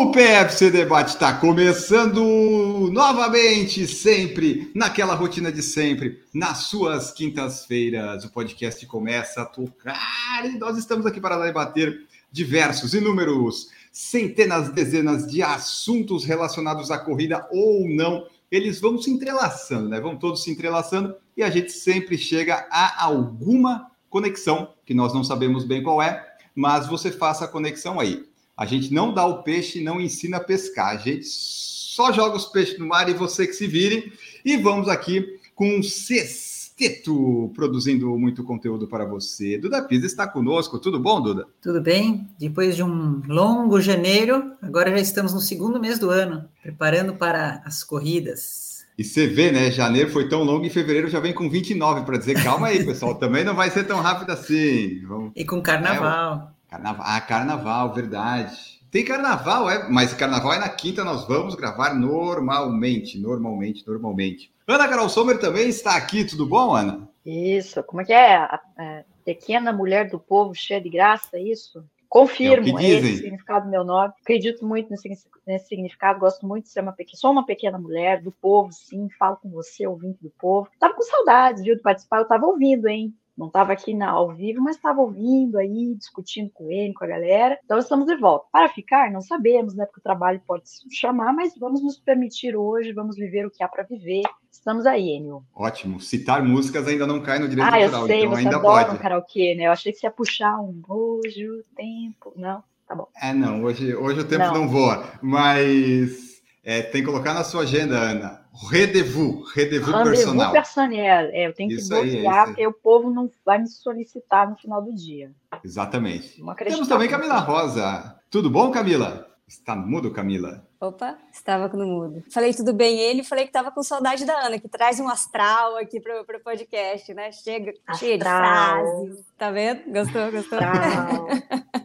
O PFC Debate está começando novamente, sempre, naquela rotina de sempre, nas suas quintas-feiras. O podcast começa a tocar e nós estamos aqui para debater diversos, inúmeros, centenas, dezenas de assuntos relacionados à corrida ou não. Eles vão se entrelaçando, né? Vão todos se entrelaçando e a gente sempre chega a alguma conexão, que nós não sabemos bem qual é, mas você faça a conexão aí. A gente não dá o peixe, não ensina a pescar. A gente só joga os peixes no mar e você que se vire. E vamos aqui com um sexteto produzindo muito conteúdo para você. Duda Pisa está conosco. Tudo bom, Duda? Tudo bem? Depois de um longo janeiro, agora já estamos no segundo mês do ano, preparando para as corridas. E você vê, né? Janeiro foi tão longo e fevereiro já vem com 29 para dizer, calma aí, pessoal, também não vai ser tão rápido assim. Vamos... E com carnaval. É, Carnaval, ah, carnaval, verdade. Tem carnaval, é, mas carnaval é na quinta, nós vamos gravar normalmente, normalmente, normalmente. Ana Carol Sommer também está aqui, tudo bom, Ana? Isso, como é que é? A, a pequena mulher do povo cheia de graça, é isso? Confirmo, é, é esse o significado do meu nome. Acredito muito nesse, nesse, significado, gosto muito de ser uma pequena. Sou uma pequena mulher do povo, sim, falo com você, ouvinte do povo. Tava com saudades, viu, de participar, eu tava ouvindo, hein? Não estava aqui na, ao vivo, mas estava ouvindo aí, discutindo com ele, com a galera. Então estamos de volta. Para ficar, não sabemos, né? Porque o trabalho pode se chamar, mas vamos nos permitir hoje, vamos viver o que há para viver. Estamos aí, Enio. Ótimo. Citar músicas ainda não cai no direito ah, eu sei, então você ainda adora pode. um karaokê, né? Eu achei que você ia puxar um hoje o tempo. Não, tá bom. É, não, hoje, hoje o tempo não, não voa, mas é, tem que colocar na sua agenda, Ana. Rendezvous, rendezvous, Rendezvous personal. personnel. É, eu tenho Isso que bloquear, porque o povo não vai me solicitar no final do dia. Exatamente. Temos também. Camila Rosa. Tudo bom, Camila? Está no mudo, Camila? Opa, estava no mudo. Falei tudo bem ele, falei que estava com saudade da Ana, que traz um astral aqui para o podcast, né? Chega cheia de Astral. frases. Tá vendo? Gostou, gostou?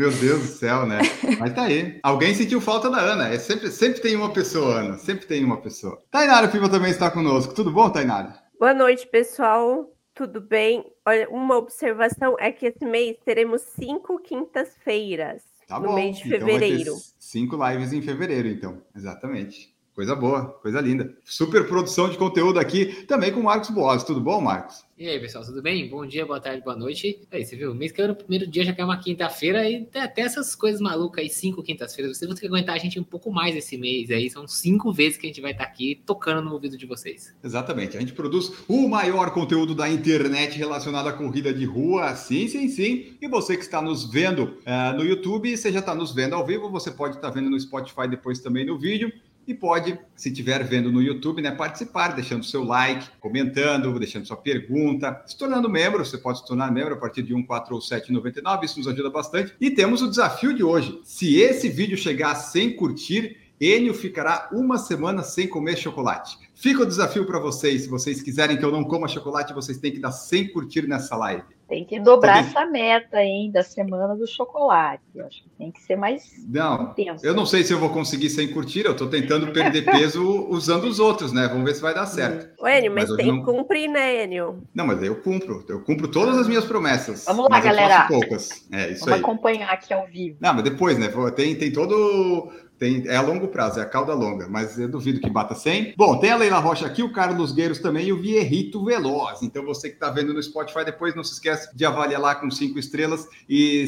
Meu Deus do céu, né? Mas tá aí. Alguém sentiu falta da Ana. É sempre, sempre tem uma pessoa, Ana. Sempre tem uma pessoa. Tainara Piva também está conosco. Tudo bom, Tainara? Boa noite, pessoal. Tudo bem? Olha, uma observação é que esse mês teremos cinco quintas-feiras Tá no bom. mês de Então vai ter fevereiro. cinco lives em fevereiro, então. Exatamente. Coisa boa, coisa linda. Super produção de conteúdo aqui, também com o Marcos Boas. Tudo bom, Marcos? E aí, pessoal, tudo bem? Bom dia, boa tarde, boa noite. Aí, você viu, mês que é no primeiro dia já que é uma quinta-feira e até essas coisas malucas aí, cinco quintas-feiras. Vocês vão ter que aguentar a gente um pouco mais esse mês aí. São cinco vezes que a gente vai estar aqui tocando no ouvido de vocês. Exatamente. A gente produz o maior conteúdo da internet relacionado à corrida de rua. Sim, sim, sim. E você que está nos vendo eh, no YouTube, você já está nos vendo ao vivo, você pode estar vendo no Spotify depois também no vídeo. E pode, se estiver vendo no YouTube, né, participar, deixando seu like, comentando, deixando sua pergunta, se tornando membro. Você pode se tornar membro a partir de 1,4 ou 7,99. Isso nos ajuda bastante. E temos o desafio de hoje. Se esse vídeo chegar 100 curtir, Enio ficará uma semana sem comer chocolate. Fica o desafio para vocês. Se vocês quiserem que eu não coma chocolate, vocês têm que dar 100 curtir nessa live. Tem que dobrar Tá bem. essa meta, hein, da semana do chocolate. Eu acho que tem que ser mais Não, intenso. eu não sei se eu vou conseguir sem curtir. Eu estou tentando perder peso usando os outros, né? Vamos ver se vai dar certo. Ô, Enio, mas, Mas tem não- que cumprir, né, Enio? Não, mas eu cumpro. Eu cumpro todas as minhas promessas. Vamos lá, mas eu galera. faço poucas. É isso Vamos aí. acompanhar aqui ao vivo. Não, mas depois, né? Tem, tem todo. Tem, é a longo prazo, é a cauda longa, mas eu duvido que bata 100. Bom, tem a Leila Rocha aqui, o Carlos Gueiros também e o Vierrito Veloz. Então você que está vendo no Spotify, depois não se esquece de avaliar lá com cinco estrelas e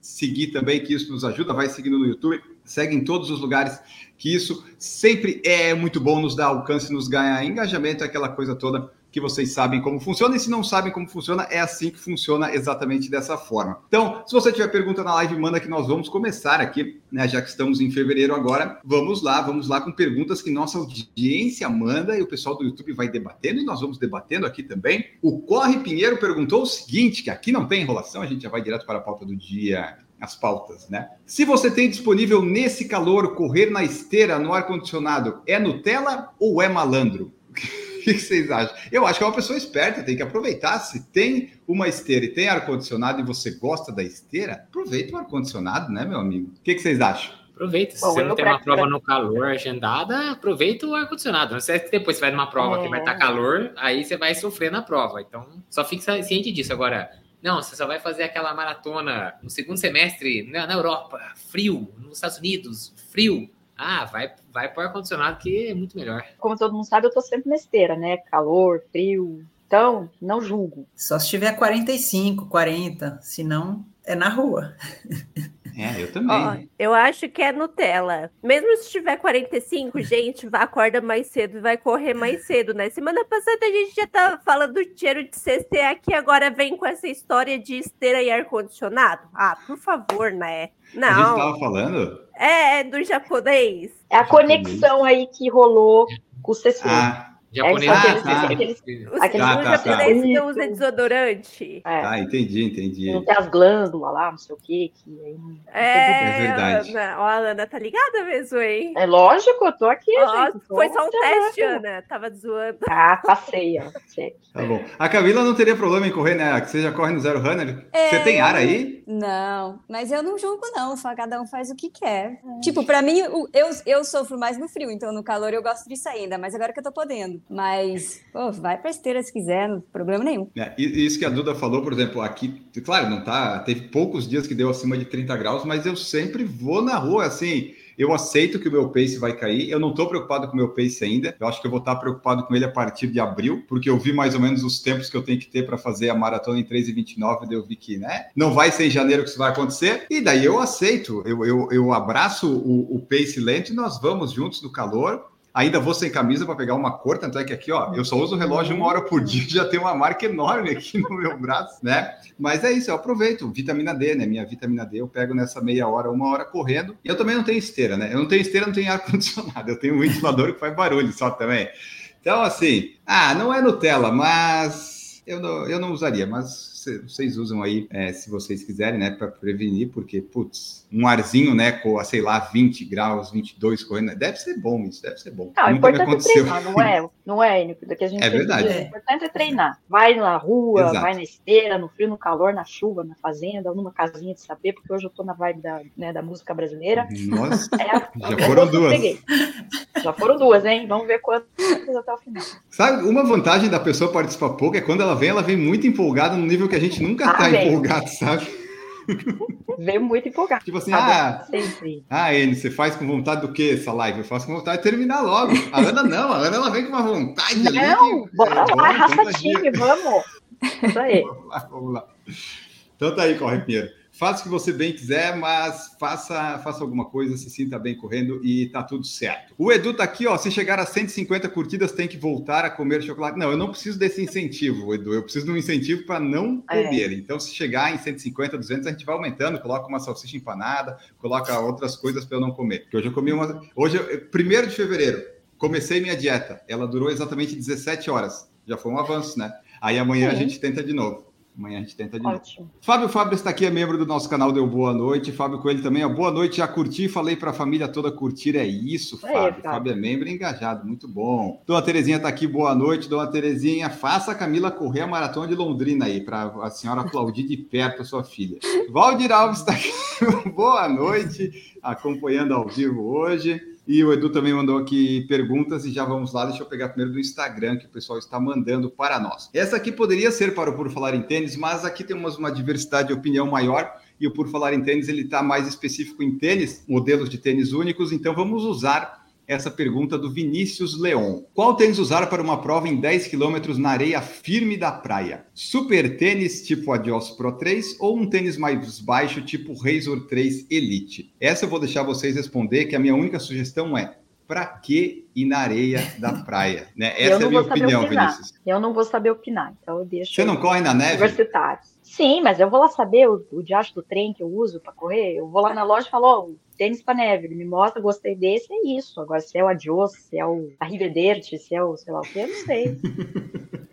seguir também, que isso nos ajuda. Vai seguindo no YouTube, segue em todos os lugares, que isso sempre é muito bom, nos dá alcance, nos ganha engajamento, aquela coisa toda que vocês sabem como funciona, e se não sabem como funciona, é assim que funciona exatamente dessa forma. Então, se você tiver pergunta na live, manda que nós vamos começar aqui, né? Já que estamos em fevereiro agora, vamos lá, vamos lá com perguntas que nossa audiência manda e o pessoal do YouTube vai debatendo, e nós vamos debatendo aqui também. O Corre Pinheiro perguntou o seguinte: que aqui não tem enrolação, a gente já vai direto para a pauta do dia as pautas, né? Se você tem disponível nesse calor correr na esteira no ar condicionado, é Nutella ou é malandro? O que, vocês acham? Eu acho que é uma pessoa esperta, tem que aproveitar. Se tem uma esteira e tem ar-condicionado e você gosta da esteira, aproveita o ar-condicionado, né, meu amigo? O que, que vocês acham? Aproveita. Se Bom, você não tem uma prova no calor agendada, aproveita o ar-condicionado. Não sei se depois você vai numa prova É. que vai estar calor, aí você vai sofrer na prova. Então, só fique ciente disso. Agora, não, você só vai fazer aquela maratona no segundo semestre na, na Europa, frio, nos Estados Unidos, frio. Ah, vai, vai pro ar-condicionado que é muito melhor. Como todo mundo sabe, eu tô sempre na esteira, né? Calor, frio. Então, não julgo. Só se tiver 45, 40, senão é na rua. É, eu também. Ó, eu acho que é Nutella. Mesmo se tiver 45, gente, vai acorda mais cedo e vai correr mais cedo, né? Semana passada a gente já tava falando do cheiro de CC aqui, agora vem com essa história de esteira e ar-condicionado. Ah, por favor, né? A gente Não, tava falando? é, é do japonês. É a conexão aí que rolou com o CC. Ah, Japonês. É, aqueles- tá. aqueles- Os, Aquele Tá, tá, tá. japoneses que não usam desodorante. É, tá, entendi, entendi. não tem as glândulas lá, não sei o quê. Que aí É, É verdade. Ana, ó, a Ana tá ligada mesmo, hein? É lógico, eu tô aqui, Ó, gente. tô foi só um teste, Ana. Tava zoando. Ah, passei, ó. Sei. Tá bom. A Camila não teria problema em correr, né? Que você já corre no Zero Runner. É, Você tem ar aí? Não, mas eu não julgo, não. Só cada um faz o que quer. Tipo, pra mim, eu, eu sofro mais no frio, então no calor eu gosto sair, ainda mais agora que eu tô podendo. Mas, pô, vai pra esteira se quiser, não problema nenhum. É, isso que a Duda falou, por exemplo, aqui, claro, não tá. Teve poucos dias que deu acima de 30 graus, mas eu sempre vou na rua, assim. Eu aceito que o meu pace vai cair. Eu não estou preocupado com o meu pace ainda. Eu acho que eu vou estar preocupado com ele a partir de abril, porque eu vi mais ou menos os tempos que eu tenho que ter para fazer a maratona em 3,29. Daí eu vi que, né? Não vai ser em janeiro que isso vai acontecer. E daí eu aceito. Eu, eu, eu abraço o, o pace lento e nós vamos juntos no calor. Ainda vou sem camisa para pegar uma cor, tanto é que aqui, ó, eu só uso o relógio uma hora por dia, já tem uma marca enorme aqui no meu braço, né? Mas é isso, eu aproveito. Vitamina D, né? Minha vitamina D eu pego nessa meia hora, uma hora correndo. E eu também não tenho esteira, né? Eu não tenho esteira, não tenho ar-condicionado. Eu tenho um ventilador que faz barulho só também. Então, assim, ah, não é Nutella, mas eu não, eu não usaria. Mas vocês usam aí, é, se vocês quiserem, né? Para prevenir, porque, putz, um arzinho, né? Com, sei lá, 20 graus, 22 correndo. Deve ser bom isso, deve ser bom. Não, o importante é treinar, não é? Não é, Enio? Do que a gente É verdade. diz. O importante é treinar. Vai na rua, Exato. vai na esteira, no frio, no calor, na chuva, na fazenda, ou numa casinha de saber, porque hoje eu tô na vibe da, né, da música brasileira. Nossa, É, Já foram duas. peguei. Já foram duas, hein? Vamos ver quantas até o final. Sabe, uma vantagem da pessoa participar pouco é quando ela vem, ela vem muito empolgada no nível que a gente nunca Ah, tá vem. empolgado, sabe? Veio muito empolgado. Tipo assim, ah, bom, sempre. ah, Enio, você faz com vontade do quê essa live? Eu faço com vontade de terminar logo. A Ana não, a Ana ela vem com uma vontade. Não, que- bora é, lá, vamos, então tá time, vamos. Isso aí. Vamos lá, vamos lá. Então tá aí, corre, Pinheiro. Faça o que você bem quiser, mas faça, faça alguma coisa, se sinta bem correndo e tá tudo certo. O Edu tá aqui, ó. Se chegar a 150 curtidas, tem que voltar a comer chocolate. Não, eu não preciso desse incentivo, Edu. Eu preciso de um incentivo para não É. comer. Então, se chegar em 150, 200, a gente vai aumentando, coloca uma salsicha empanada, coloca outras coisas para eu não comer. Porque hoje eu comi uma. Hoje, primeiro de fevereiro, comecei minha dieta. Ela durou exatamente 17 horas. Já foi um avanço, né? Aí amanhã a Sim. gente tenta de novo. Amanhã a gente tenta de novo. Ótimo. Fábio Fábio está aqui, é membro do nosso canal Deu Boa Noite. Fábio Coelho também, ó, boa noite, já curti, falei para a família toda curtir, é isso, Fábio. Fábio. Fábio é membro engajado, muito bom. Dona Terezinha está aqui, boa noite, Dona Terezinha, faça a Camila correr a maratona de Londrina aí, para a senhora aplaudir de perto a sua filha. Valdir Alves está aqui, boa noite, acompanhando ao vivo hoje. E o Edu também mandou aqui perguntas e já vamos lá. Deixa eu pegar primeiro do Instagram que o pessoal está mandando para nós. Essa aqui poderia ser para o Por Falar em Tênis, mas aqui temos uma diversidade de opinião maior e o Por Falar em Tênis ele está mais específico em tênis, modelos de tênis únicos. Então vamos usar essa pergunta do Vinícius Leon. Qual tênis usar para uma prova em 10 quilômetros na areia firme da praia? Super tênis tipo Adios Pro 3 ou um tênis mais baixo tipo Razor 3 Elite? Essa eu vou deixar vocês responder, que a minha única sugestão é para que ir na areia da praia? Né? Essa é a minha opinião, opinar. Vinícius. Eu não vou saber opinar, então eu deixo. Você não corre na neve? universitários. Sim, mas eu vou lá saber o, o diacho do trem que eu uso para correr. Eu vou lá na loja e falo, ó, tênis para neve. Ele me mostra, gostei desse, é isso. Agora, se é o Adios, se é o Arrivederci, se é o sei lá o que, eu não sei.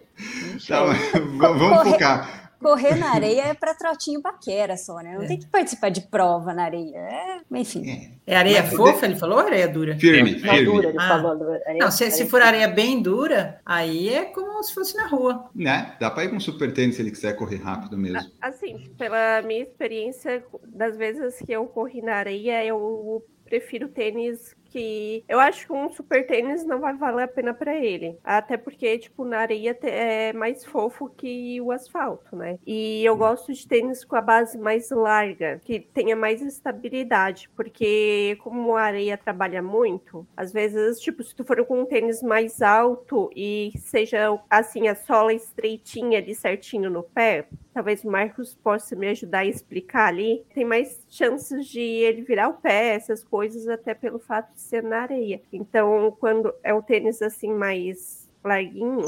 Não sei. Tá, mas v- vamos focar. Correr na areia é para trotinho paquera só, né? Não é. tem que participar de prova na areia. É, enfim. É, é areia Mas, fofa, ele falou, ou areia dura? Firme, firme. Dura, ele ah. falou, areia, não, se, se for areia bem dura, aí é como se fosse na rua. Né? Dá para ir com super tênis se ele quiser correr rápido mesmo. Assim, pela minha experiência, das vezes que eu corri na areia, eu prefiro tênis que eu acho que um super tênis não vai valer a pena para ele. Até porque, tipo, na areia é mais fofo que o asfalto, né? E eu gosto de tênis com a base mais larga, que tenha mais estabilidade, porque como a areia trabalha muito, às vezes, tipo, se tu for com um tênis mais alto e seja assim a sola estreitinha ali certinho no pé, talvez o Marcos possa me ajudar a explicar ali, tem mais chances de ele virar o pé, essas coisas, até pelo fato de ser na areia. Então, quando é o tênis assim mais larguinho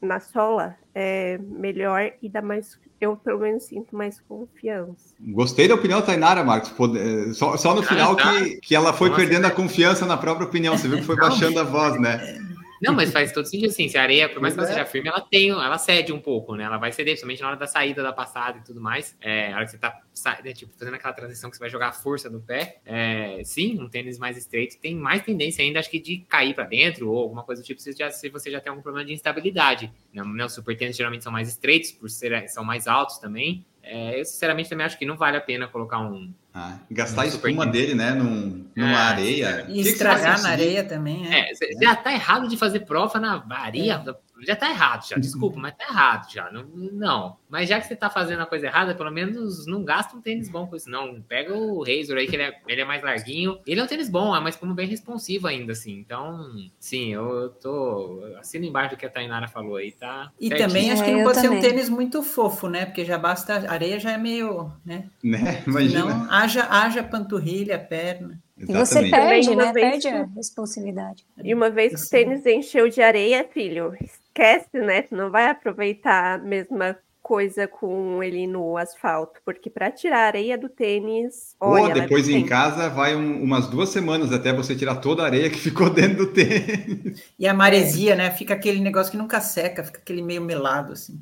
na sola, é melhor e dá mais. Eu pelo menos sinto mais confiança. Gostei da opinião da Tainara, Marcos. Eh, só, só no ah, final tá. que, que ela foi Nossa, perdendo a confiança na própria opinião. Você viu que foi baixando a voz, né? Não, mas faz todo sentido assim. Se a areia, por mais que ela seja é. firme, ela tem, ela cede um pouco, né? Ela vai ceder, principalmente na hora da saída da passada e tudo mais. É, na hora que você tá né, tipo, fazendo aquela transição que você vai jogar a força no pé. É, sim, um tênis mais estreito tem mais tendência ainda, acho que, de cair para dentro ou alguma coisa do tipo, se, já, se você já tem algum problema de instabilidade. Né? Os super tênis geralmente são mais estreitos, por ser, são mais altos também. É, eu, sinceramente, também acho que não vale a pena colocar um. Ah, gastar um espuma dele, né? Num, numa é, areia. E estragar na areia também, é. é já tá errado de fazer prova na areia. É já tá errado, já. Desculpa, mas tá errado já. Não, não. Mas já que você tá fazendo a coisa errada, pelo menos não gasta um tênis bom com isso, não. Pega o Razor aí, que ele é, ele é mais larguinho. Ele é um tênis bom, é mas como bem responsivo ainda, assim. Então, sim, eu tô. Assino embaixo do que a Tainara falou aí, tá? E certinho. também acho que não pode ser um tênis muito fofo, né? Porque já basta. A areia já é meio. né? Né? Imagina. Não, haja, haja panturrilha, perna. E você perde, né? Perde a responsabilidade. E uma vez que o tênis encheu de areia, filho, esquece, né? Tu não vai aproveitar a mesma coisa com ele no asfalto, porque para tirar a areia do tênis. Olha, Ou depois em casa vai um, umas duas semanas até você tirar toda a areia que ficou dentro do tênis. E a maresia, né? Fica aquele negócio que nunca seca, fica aquele meio melado assim.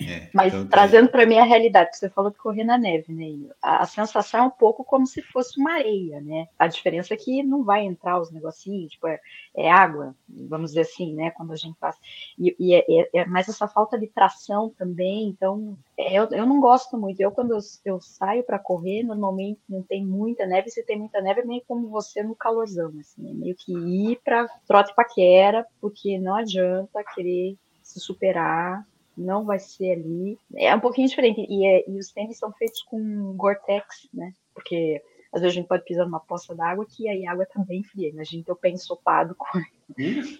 É, Mas então, trazendo para mim a realidade, você falou de correr na neve, né? A, a, sensação é um pouco como se fosse uma areia, né? A diferença é que não vai entrar os negocinhos, tipo, é, é água, vamos dizer assim, né? Quando a gente passa. E, e é, é, é, mas essa falta de tração também então é, eu, eu não gosto muito. Eu, quando eu, eu saio para correr, normalmente não tem muita neve. Se tem muita neve, é meio como você no calorzão, assim, é meio que ir para trote paquera, porque não adianta querer se superar, não vai ser ali. É um pouquinho diferente. E, é, e os tênis são feitos com Gore-Tex, né? Porque às vezes a gente pode pisar numa poça d'água que aí a água tá bem fria. Imagina o pé ensopado com,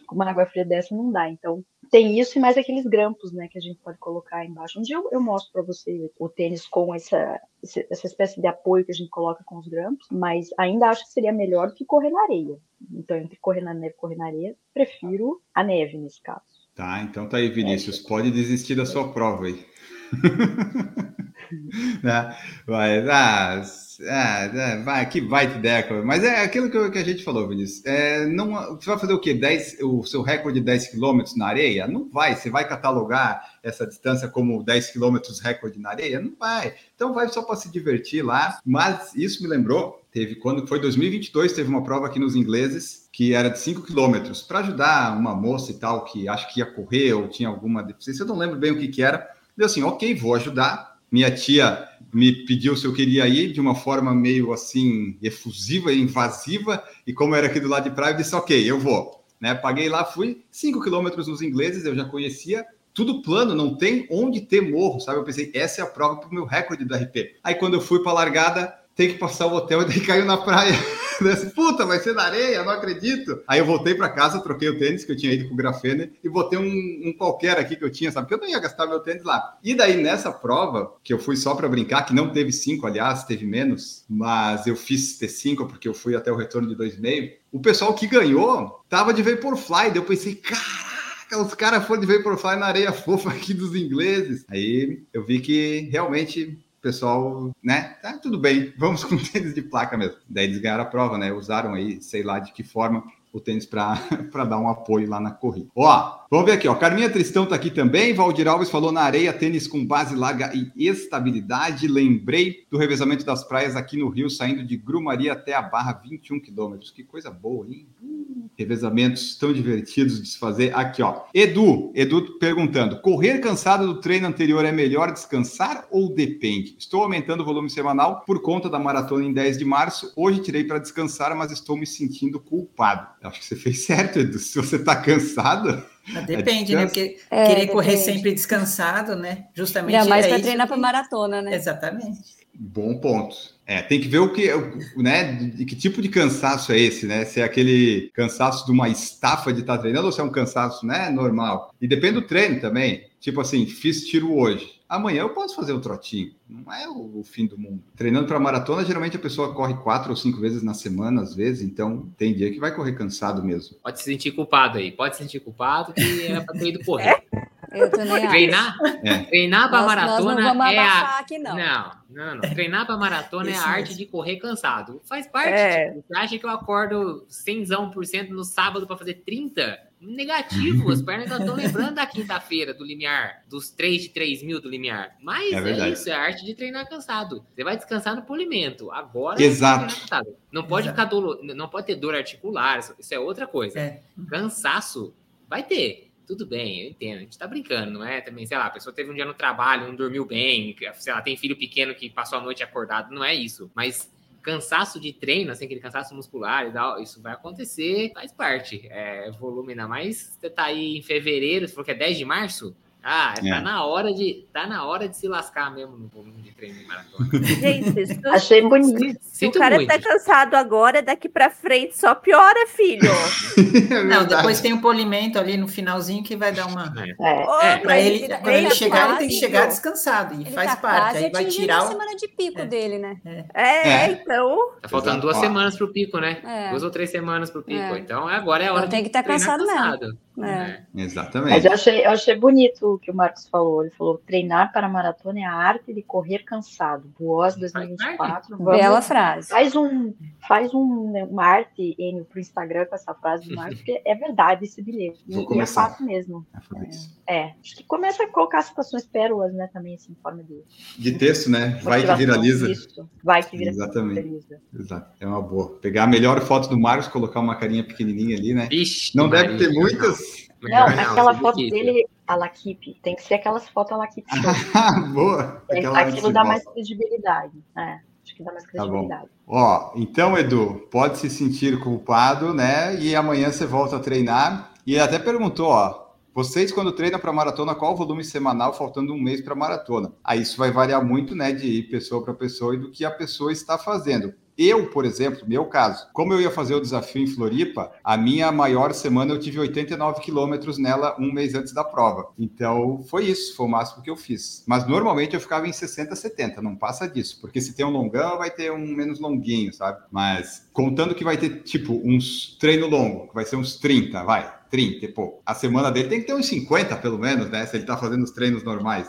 com uma água fria dessa, não dá. Então, tem isso e mais aqueles grampos, né, que a gente pode colocar embaixo. Um dia eu, eu mostro para você o tênis com essa, essa espécie de apoio que a gente coloca com os grampos, mas ainda acho que seria melhor do que correr na areia. Então, entre correr na neve e correr na areia, prefiro a neve nesse caso. Tá, então tá aí, Vinícius. Pode desistir da sua prova aí. né? Mas, ah, ah, vai, que vai deca. Mas é aquilo que, que, a gente falou, Vinícius. É, não, você vai fazer o quê? 10, o seu recorde de 10 km na areia? Não vai. Você vai catalogar essa distância como 10 km recorde na areia? Não vai. Então vai só para se divertir lá. Mas isso me lembrou, teve quando foi 2022, teve uma prova aqui nos ingleses que era de 5 quilômetros para ajudar uma moça e tal que acho que ia correr ou tinha alguma deficiência. Eu não lembro bem o que que era. Deu assim, ok, vou ajudar minha tia me pediu se eu queria ir de uma forma meio assim efusiva invasiva, e como era aqui do lado de praia, eu disse, ok, eu vou. Né? Paguei lá, fui, cinco quilômetros nos ingleses, eu já conhecia, tudo plano, não tem onde ter morro, sabe? Eu pensei, essa é a prova para o meu recorde do RP. Aí quando eu fui para a largada, tem que passar o hotel e daí caiu na praia. Desse, Puta, vai ser na areia, não acredito. Aí eu voltei para casa, troquei o tênis que eu tinha ido com o grafene e botei um, um, qualquer aqui que eu tinha, sabe? Porque eu não ia gastar meu tênis lá. E daí nessa prova, que eu fui só para brincar, que não teve cinco, aliás, teve menos, mas eu fiz ter cinco porque eu fui até o retorno de dois meio. O pessoal que ganhou tava de Vaporfly. Daí eu pensei, caraca, os caras foram de Vaporfly na areia fofa aqui dos ingleses. Aí eu vi que realmente pessoal, né? Tá tudo bem, vamos com tênis de placa mesmo. Daí eles ganharam a prova, né? Usaram aí, sei lá de que forma, o tênis para dar um apoio lá na corrida. Ó, vamos ver aqui, ó. Carminha Tristão tá aqui também. Valdir Alves falou na areia, tênis com base larga e estabilidade. Lembrei do revezamento das praias aqui no Rio, saindo de Grumaria até a Barra, 21 quilômetros. Que coisa boa, hein? revezamentos tão divertidos de se fazer. Aqui, ó. Edu, Edu perguntando: correr cansado do treino anterior é melhor descansar ou depende? Estou aumentando o volume semanal por conta da maratona em 10 de março. Hoje tirei para descansar, mas estou me sentindo culpado. Acho que você fez certo, Edu. Se você está cansado. Depende, é né? Porque é, querer depende. correr sempre descansado, né? Justamente. Ainda mais é para treinar para maratona, né? Exatamente. Bom ponto. É, tem que ver o que, né, de que tipo de cansaço é esse, né? Se é aquele cansaço de uma estafa de estar treinando ou se é um cansaço, né, normal. E depende do treino também. Tipo assim, fiz tiro hoje. Amanhã eu posso fazer um trotinho. Não é o, o fim do mundo. Treinando para maratona, geralmente a pessoa corre quatro ou cinco vezes na semana, às vezes. Então, tem dia que vai correr cansado mesmo. Pode se sentir culpado aí. Pode se sentir culpado que era para ter ido correr. É? Eu também treinar, é. treinar para maratona nós não é a aqui, não. não, não, não. Treinar para maratona é a arte de correr cansado. Faz parte. É. Tipo, você acha que eu acordo 100% no sábado para fazer 30? Negativo, as pernas ainda estão lembrando da quinta-feira do limiar, dos 3 de 3 mil do limiar. Mas é, é, isso, é a arte de treinar cansado. Você vai descansar no polimento. Agora Exato. Não pode Exato. ficar dolo... não pode ter dor articular, isso é outra coisa. É. Cansaço vai ter tudo bem, eu entendo. A gente tá brincando, não é? Também, sei lá, a pessoa teve um dia no trabalho, não dormiu bem, sei lá, tem filho pequeno que passou a noite acordado, não é isso. Mas cansaço de treino, assim, aquele cansaço muscular e tal, isso vai acontecer, faz parte. É volume ainda mais. Você tá aí em fevereiro, você falou que é 10 de março? Ah, tá é. tá na hora de tá na hora de se lascar mesmo no volume de treino de maratona. Gente, achei bonito. Se o cara muito. tá cansado agora, daqui para frente só piora, filho. é Não, depois tem o um polimento ali no finalzinho que vai dar uma. É. é. é. Para ele, quando ele, ele chegar, ele tem que chegar descansado e ele faz tá parte. Aí vai tirar a semana de pico é. dele, né? É, é, é. então. Tá faltando duas semanas pro pico, né? Duas ou três semanas pro pico. Então agora é a hora. Então tem que estar tá cansado, cansado mesmo. É. Exatamente. Mas eu achei, eu achei bonito o que o Marcos falou. Ele falou: treinar para maratona é a arte de correr cansado. Boas 2024. Vamos, Bela frase. Faz um, faz um, uma arte Enio, pro Instagram com essa frase do Marcos, porque é verdade esse bilhete. Vou e, e é fato mesmo. É, é, Acho que começa a colocar citações pérolas, né? Também, assim, em forma de. De texto, né? Vai que viraliza. Isso. Vai que vira Exatamente. viraliza. Exato. É uma boa. Pegar a melhor foto do Marcos, colocar uma carinha pequenininha ali, né? Ixi, não deve ter muitas. Não, não aquela foto dele, a Laquipe, tem que ser aquelas fotos a Laquipe. Boa! Aquela Aquilo dá mais credibilidade. É, acho que dá mais credibilidade. Tá Ó, então, Edu, pode se sentir culpado, né? E amanhã você volta a treinar. E ele até perguntou, ó, vocês, quando treinam para maratona, qual o volume semanal faltando um mês para maratona? Aí isso vai variar muito, né, de pessoa para pessoa e do que a pessoa está fazendo. Eu, por exemplo, meu caso, como eu ia fazer o desafio em Floripa, a minha maior semana eu tive 89 quilômetros nela um mês antes da prova. Então foi isso, foi o máximo que eu fiz. Mas normalmente eu ficava em 60, 70, não passa disso, porque se tem um longão, vai ter um menos longuinho, sabe? Mas contando que vai ter tipo uns treino longo, que vai ser uns 30, vai. 30, pô, a semana dele tem que ter uns 50 pelo menos, né? Se ele tá fazendo os treinos normais.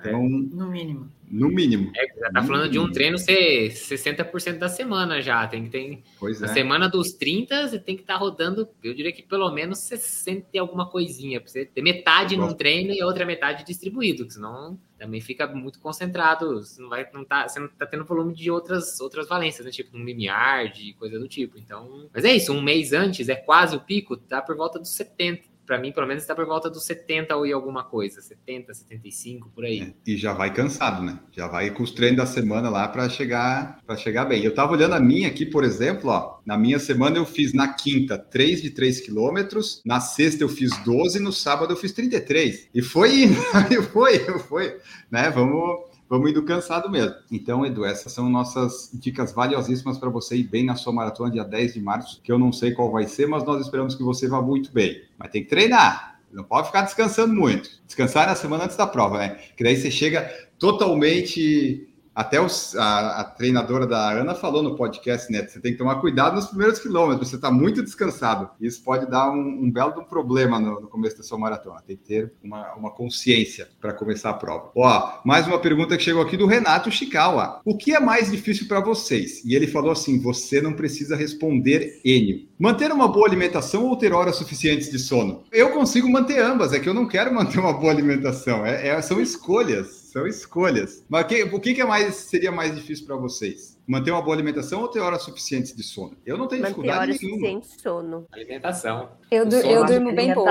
Então, no mínimo. No mínimo. É, já tá falando de um treino ser 60% da semana já. Tem que ter. Pois Na é. semana dos 30, você tem que estar tá rodando, eu diria que pelo menos 60 e alguma coisinha. Pra você ter metade num treino e a outra metade distribuído, senão também fica muito concentrado. Você não vai, não tá, você não tá tendo volume de outras, outras valências, né? Tipo um limiar, de coisa do tipo. Então. Mas é isso, um mês antes é quase o pico, tá por volta dos 70 para mim, pelo menos, está por volta dos 70 ou e alguma coisa, 70, 75 por aí. É, e já vai cansado, né? Já vai com os treinos da semana lá para chegar para chegar bem. Eu estava olhando a minha aqui, por exemplo, ó, na minha semana eu fiz na quinta 3 de 3 quilômetros, na sexta eu fiz 12, no sábado eu fiz 33. E foi indo, foi, foi, né? Vamos vamos indo cansado mesmo. Então, Edu, essas são nossas dicas valiosíssimas para você ir bem na sua maratona dia 10 de março, que eu não sei qual vai ser, mas nós esperamos que você vá muito bem. Mas tem que treinar. Não pode ficar descansando muito. Descansar na semana antes da prova, né? Que daí você chega totalmente Até os, a, a, treinadora da Ana falou no podcast, né? Você tem que tomar cuidado nos primeiros quilômetros, você está muito descansado. Isso pode dar um, um belo um problema no, no, começo da sua maratona. Tem que ter uma, uma consciência para começar a prova. Ó, mais uma pergunta que chegou aqui do Renato Chikawa. O que é mais difícil para vocês? E ele falou assim: você não precisa responder Enio. Manter uma boa alimentação ou ter horas suficientes de sono? Eu consigo manter ambas, é que eu não quero manter uma boa alimentação. É, é, são escolhas, são escolhas. Mas que, o que, que é mais, seria mais difícil para vocês? Manter uma boa alimentação ou ter horas suficientes de sono? Eu não tenho Manter dificuldade horas nenhuma. suficientes de sono. Alimentação. Eu, du- sono- eu durmo bem pouco.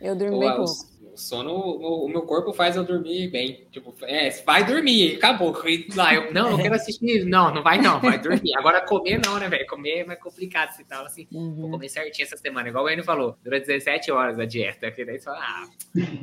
Eu durmo bem pouco. O sono, o, o meu corpo faz eu dormir bem. Tipo, é, vai dormir, acabou. E Lá, eu, não, eu quero assistir. Não, não vai não, vai dormir. Agora comer não, né, velho? Comer é mais complicado se tal, assim. Uhum. Vou comer certinho essa semana, igual o Enio falou. Dura 17 horas a dieta. Que daí você fala, ah,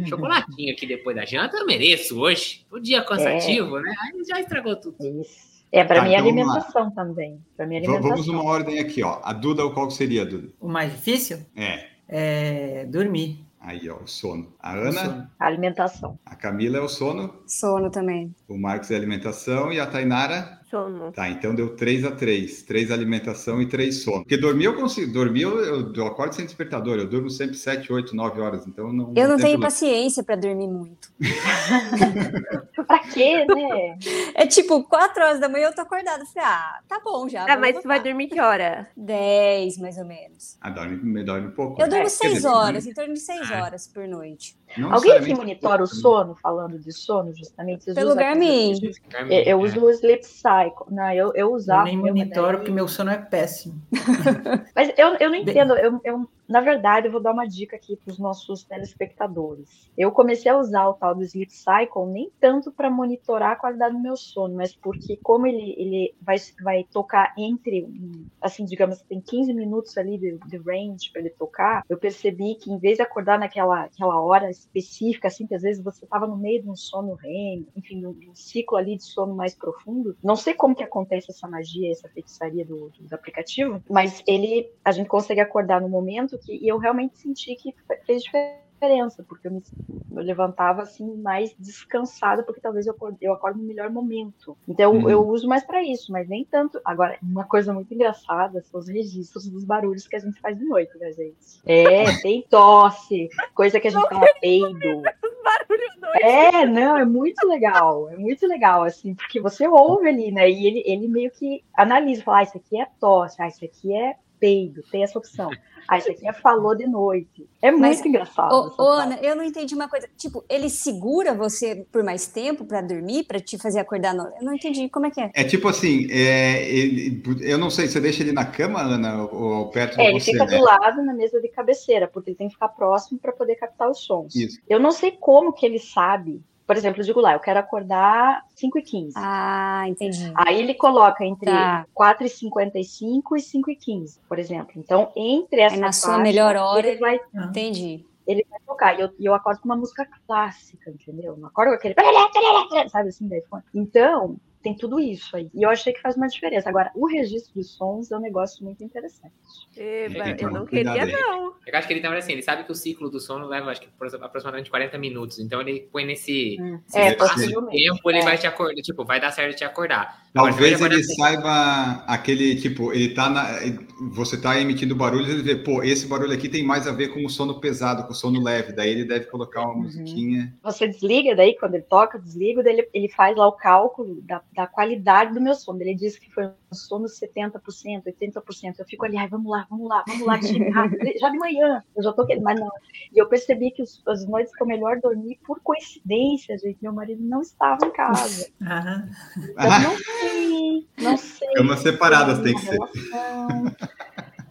chocolatinho aqui depois da janta eu mereço hoje. O dia cansativo, né? Aí já estragou tudo. Isso. É, para Tá, mim, é então alimentação também. Para é V- alimentação. Vamos numa ordem aqui, ó. A Duda, qual seria, Duda? O mais difícil É. é dormir. Aí, ó, o sono. A Ana, sono. Alimentação. a Camila é o sono, Sono também. o Marcos é alimentação e a Tainara. Sono. Tá, então deu 3 a 3 3 alimentação e 3 sono. Porque dormir eu consigo. Dormir eu, eu, eu acordo sem despertador. Eu durmo sempre 7, 8, 9 horas. Então não. Eu não tenho paciência pra dormir muito. Pra quê, né? É tipo, 4 horas da manhã eu tô acordada. Falei, ah, tá bom já. Ah, mas você vai dormir que hora? 10, mais ou menos. Ah, dorme, me dorme pouco. Eu né? durmo Quer 6 dizer, horas, em torno de 6 Ah. horas por noite. não Alguém que monitora o sono, falando de sono, justamente? Pelo Garmin. Eu, eu é. uso o Sleep Não, eu, eu Eu usava. nem meu, mas monitoro porque meu sono é péssimo. Mas eu, eu não entendo. Eu, eu, na verdade, eu vou dar uma dica aqui para os nossos telespectadores. Eu comecei a usar o tal do Sleep Cycle nem tanto para monitorar a qualidade do meu sono, mas porque como ele, ele vai, vai tocar entre, assim, digamos, tem 15 minutos ali de, de range para ele tocar, eu percebi que em vez de acordar naquela aquela hora específica, assim, que às vezes você estava no meio de um sono REM, enfim, de um, de um ciclo ali de sono mais profundo, não sei como que acontece essa magia, essa feitiçaria do, do aplicativo, mas ele, a gente consegue acordar no momento que e eu realmente senti que fe- fez diferença, porque eu me eu levantava assim mais descansada, porque talvez eu acordo, eu acordo no melhor momento. Então Uhum. eu uso mais para isso, mas nem tanto. Agora, uma coisa muito engraçada são os registros dos barulhos que a gente faz de noite, né, gente? É, tem tosse, coisa que a gente fala peido. É, não, é muito legal, é muito legal, assim, porque você ouve ali, né? E ele, ele meio que analisa, fala, ah, isso aqui é tosse, ah, isso aqui é peido, tem essa opção. Aqui é falou de noite. É muito Mas, engraçado. Ô. Ana, eu não entendi uma coisa. Tipo, ele segura você por mais tempo pra dormir, pra te fazer acordar? No... Eu não entendi como é que é. É tipo assim, é, ele- eu não sei, você deixa ele na cama, Ana, ou, ou perto É, de ele você, fica né? do lado na mesa de cabeceira, porque ele tem que ficar próximo para poder captar os sons. Isso. Eu não sei como que ele sabe. Por exemplo, eu digo lá, eu quero acordar 5 e 15. Ah, entendi. Aí ele coloca entre Tá. 4h55 e 5 e 15, por exemplo. Então, entre essa Aí na sua faixa, melhor hora- ele vai, Entendi. ele vai tocar. E eu, e eu acordo com uma música clássica, entendeu? Eu Não acordo com aquele... Sabe assim, daí, Então, tem tudo isso aí. E eu achei que faz uma diferença. Agora, o registro de sons é um negócio muito interessante. Eba, então, eu não queria, não. Eu acho que ele também assim, ele sabe que o ciclo do sono leva, acho que aproximadamente 40 minutos. Então ele põe nesse, É, nesse possivelmente. tempo, ele É. vai te acordar, tipo, vai dar certo te acordar. Talvez ele acordar- saiba aquele, tipo, ele tá na. Você tá emitindo barulhos, ele vê, pô, esse barulho aqui tem mais a ver com o sono pesado, com o sono leve. Daí ele deve colocar uma musiquinha. Você desliga, daí quando ele toca, desliga, daí ele, ele faz lá o cálculo da, da qualidade do meu sono. Ele diz que foi um sono 70%, 80%. Eu fico ali, ai, vamos lá, vamos lá, vamos lá, chega rápido. já de manhã, eu já tô querendo, mas não. E eu percebi que os- as noites que eu melhor dormi, por coincidência, gente, meu marido não estava em casa. Aham. Eu Ah, não sei, não sei. camas separadas tem que ser.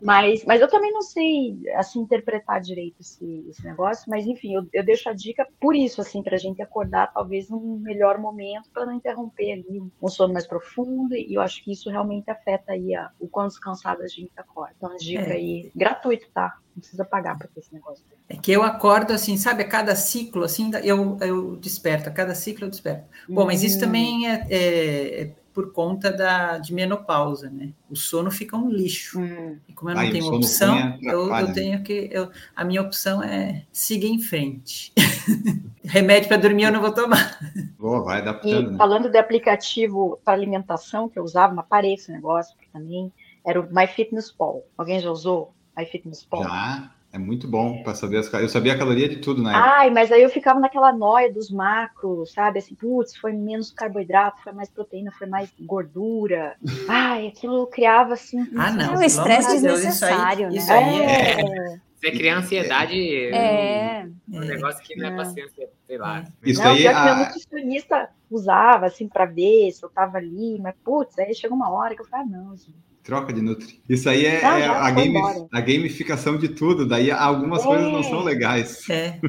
Mas, mas eu também não sei assim interpretar direito esse, esse negócio, mas enfim, eu, eu deixo a dica por isso, assim, para a gente acordar talvez num melhor momento para não interromper ali um sono mais profundo, e eu acho que isso realmente afeta aí a, o quão descansado a gente acorda. Então, dica É. aí, gratuito, tá? Não precisa pagar para ter esse negócio. É que eu acordo assim, sabe, a cada ciclo, assim, eu, eu desperto, a cada ciclo eu desperto. Bom, mas isso Hum. também é, é- é por conta da, de menopausa, né? O sono fica um lixo. Hum, E como eu não tenho opção, eu, eu né? tenho que. eu- a minha opção é seguir em frente. Remédio para dormir eu não vou tomar. Oh, vai adaptando. E né? falando de aplicativo para alimentação que eu usava, mas parei esse negócio, porque também era o MyFitnessPal. Alguém já usou MyFitnessPal? Já, é muito bom para saber as Eu sabia a caloria de tudo na época. Ai, mas aí eu ficava naquela noia dos macros, sabe? Assim, putz, foi menos carboidrato, foi mais proteína, foi mais gordura. Ai, aquilo criava assim. Ah, não. É um estresse amor de Deus, isso aí- desnecessário, né? Isso aí é. É, Você cria ansiedade. É. Um negócio que não é pra ser, sei lá. Isso não, aí, pior que meu a- nutricionista usava, assim, pra ver se eu tava ali, mas putz, aí chegou uma hora que eu falei, ah, não, gente. Troca de Nutri. Isso aí é, Ah, é a, game- embora. a gamificação de tudo. Daí algumas É. coisas não são legais. É.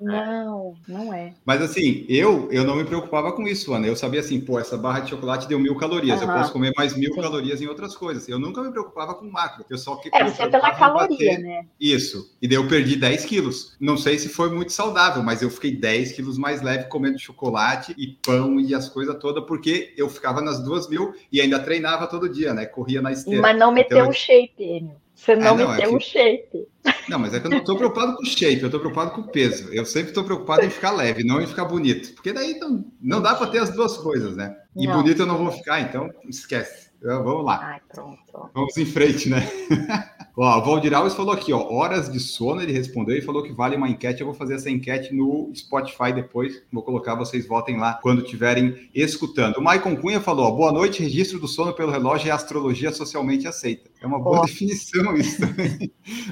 Não, não é. Mas assim, eu eu não me preocupava com isso, Ana. Eu sabia assim, pô, essa barra de chocolate deu mil calorias. Eu Aham. posso comer mais mil Sim. calorias em outras coisas. Eu nunca me preocupava com macro. Eu só que É, você é pela caloria, bater- né? Isso. E daí eu perdi 10 quilos. Não sei se foi muito saudável, mas eu fiquei 10 quilos mais leve comendo chocolate e pão e as coisas todas, porque eu ficava nas duas mil e ainda treinava todo dia, né? Corria na esteira. Mas não meteu Então, o shape, Enio. Você não, não, é meteu que- o shape. Não, mas é que eu não estou preocupado com o shape, eu estou preocupado com o peso. Eu sempre estou preocupado em ficar leve, não em ficar bonito. Porque daí não, não dá para ter as duas coisas, né? E Não. bonito eu não vou ficar, então esquece. Vamos lá, Ai, pronto. vamos em frente, né? ó, o Valdir Alves falou aqui, ó, horas de sono, ele respondeu e falou que vale uma enquete. Eu vou fazer essa enquete no Spotify depois. Vou colocar, vocês votem lá quando estiverem escutando. O Maicon Cunha falou, ó, boa noite, registro do sono pelo relógio é astrologia socialmente aceita. É uma boa Ó. definição isso.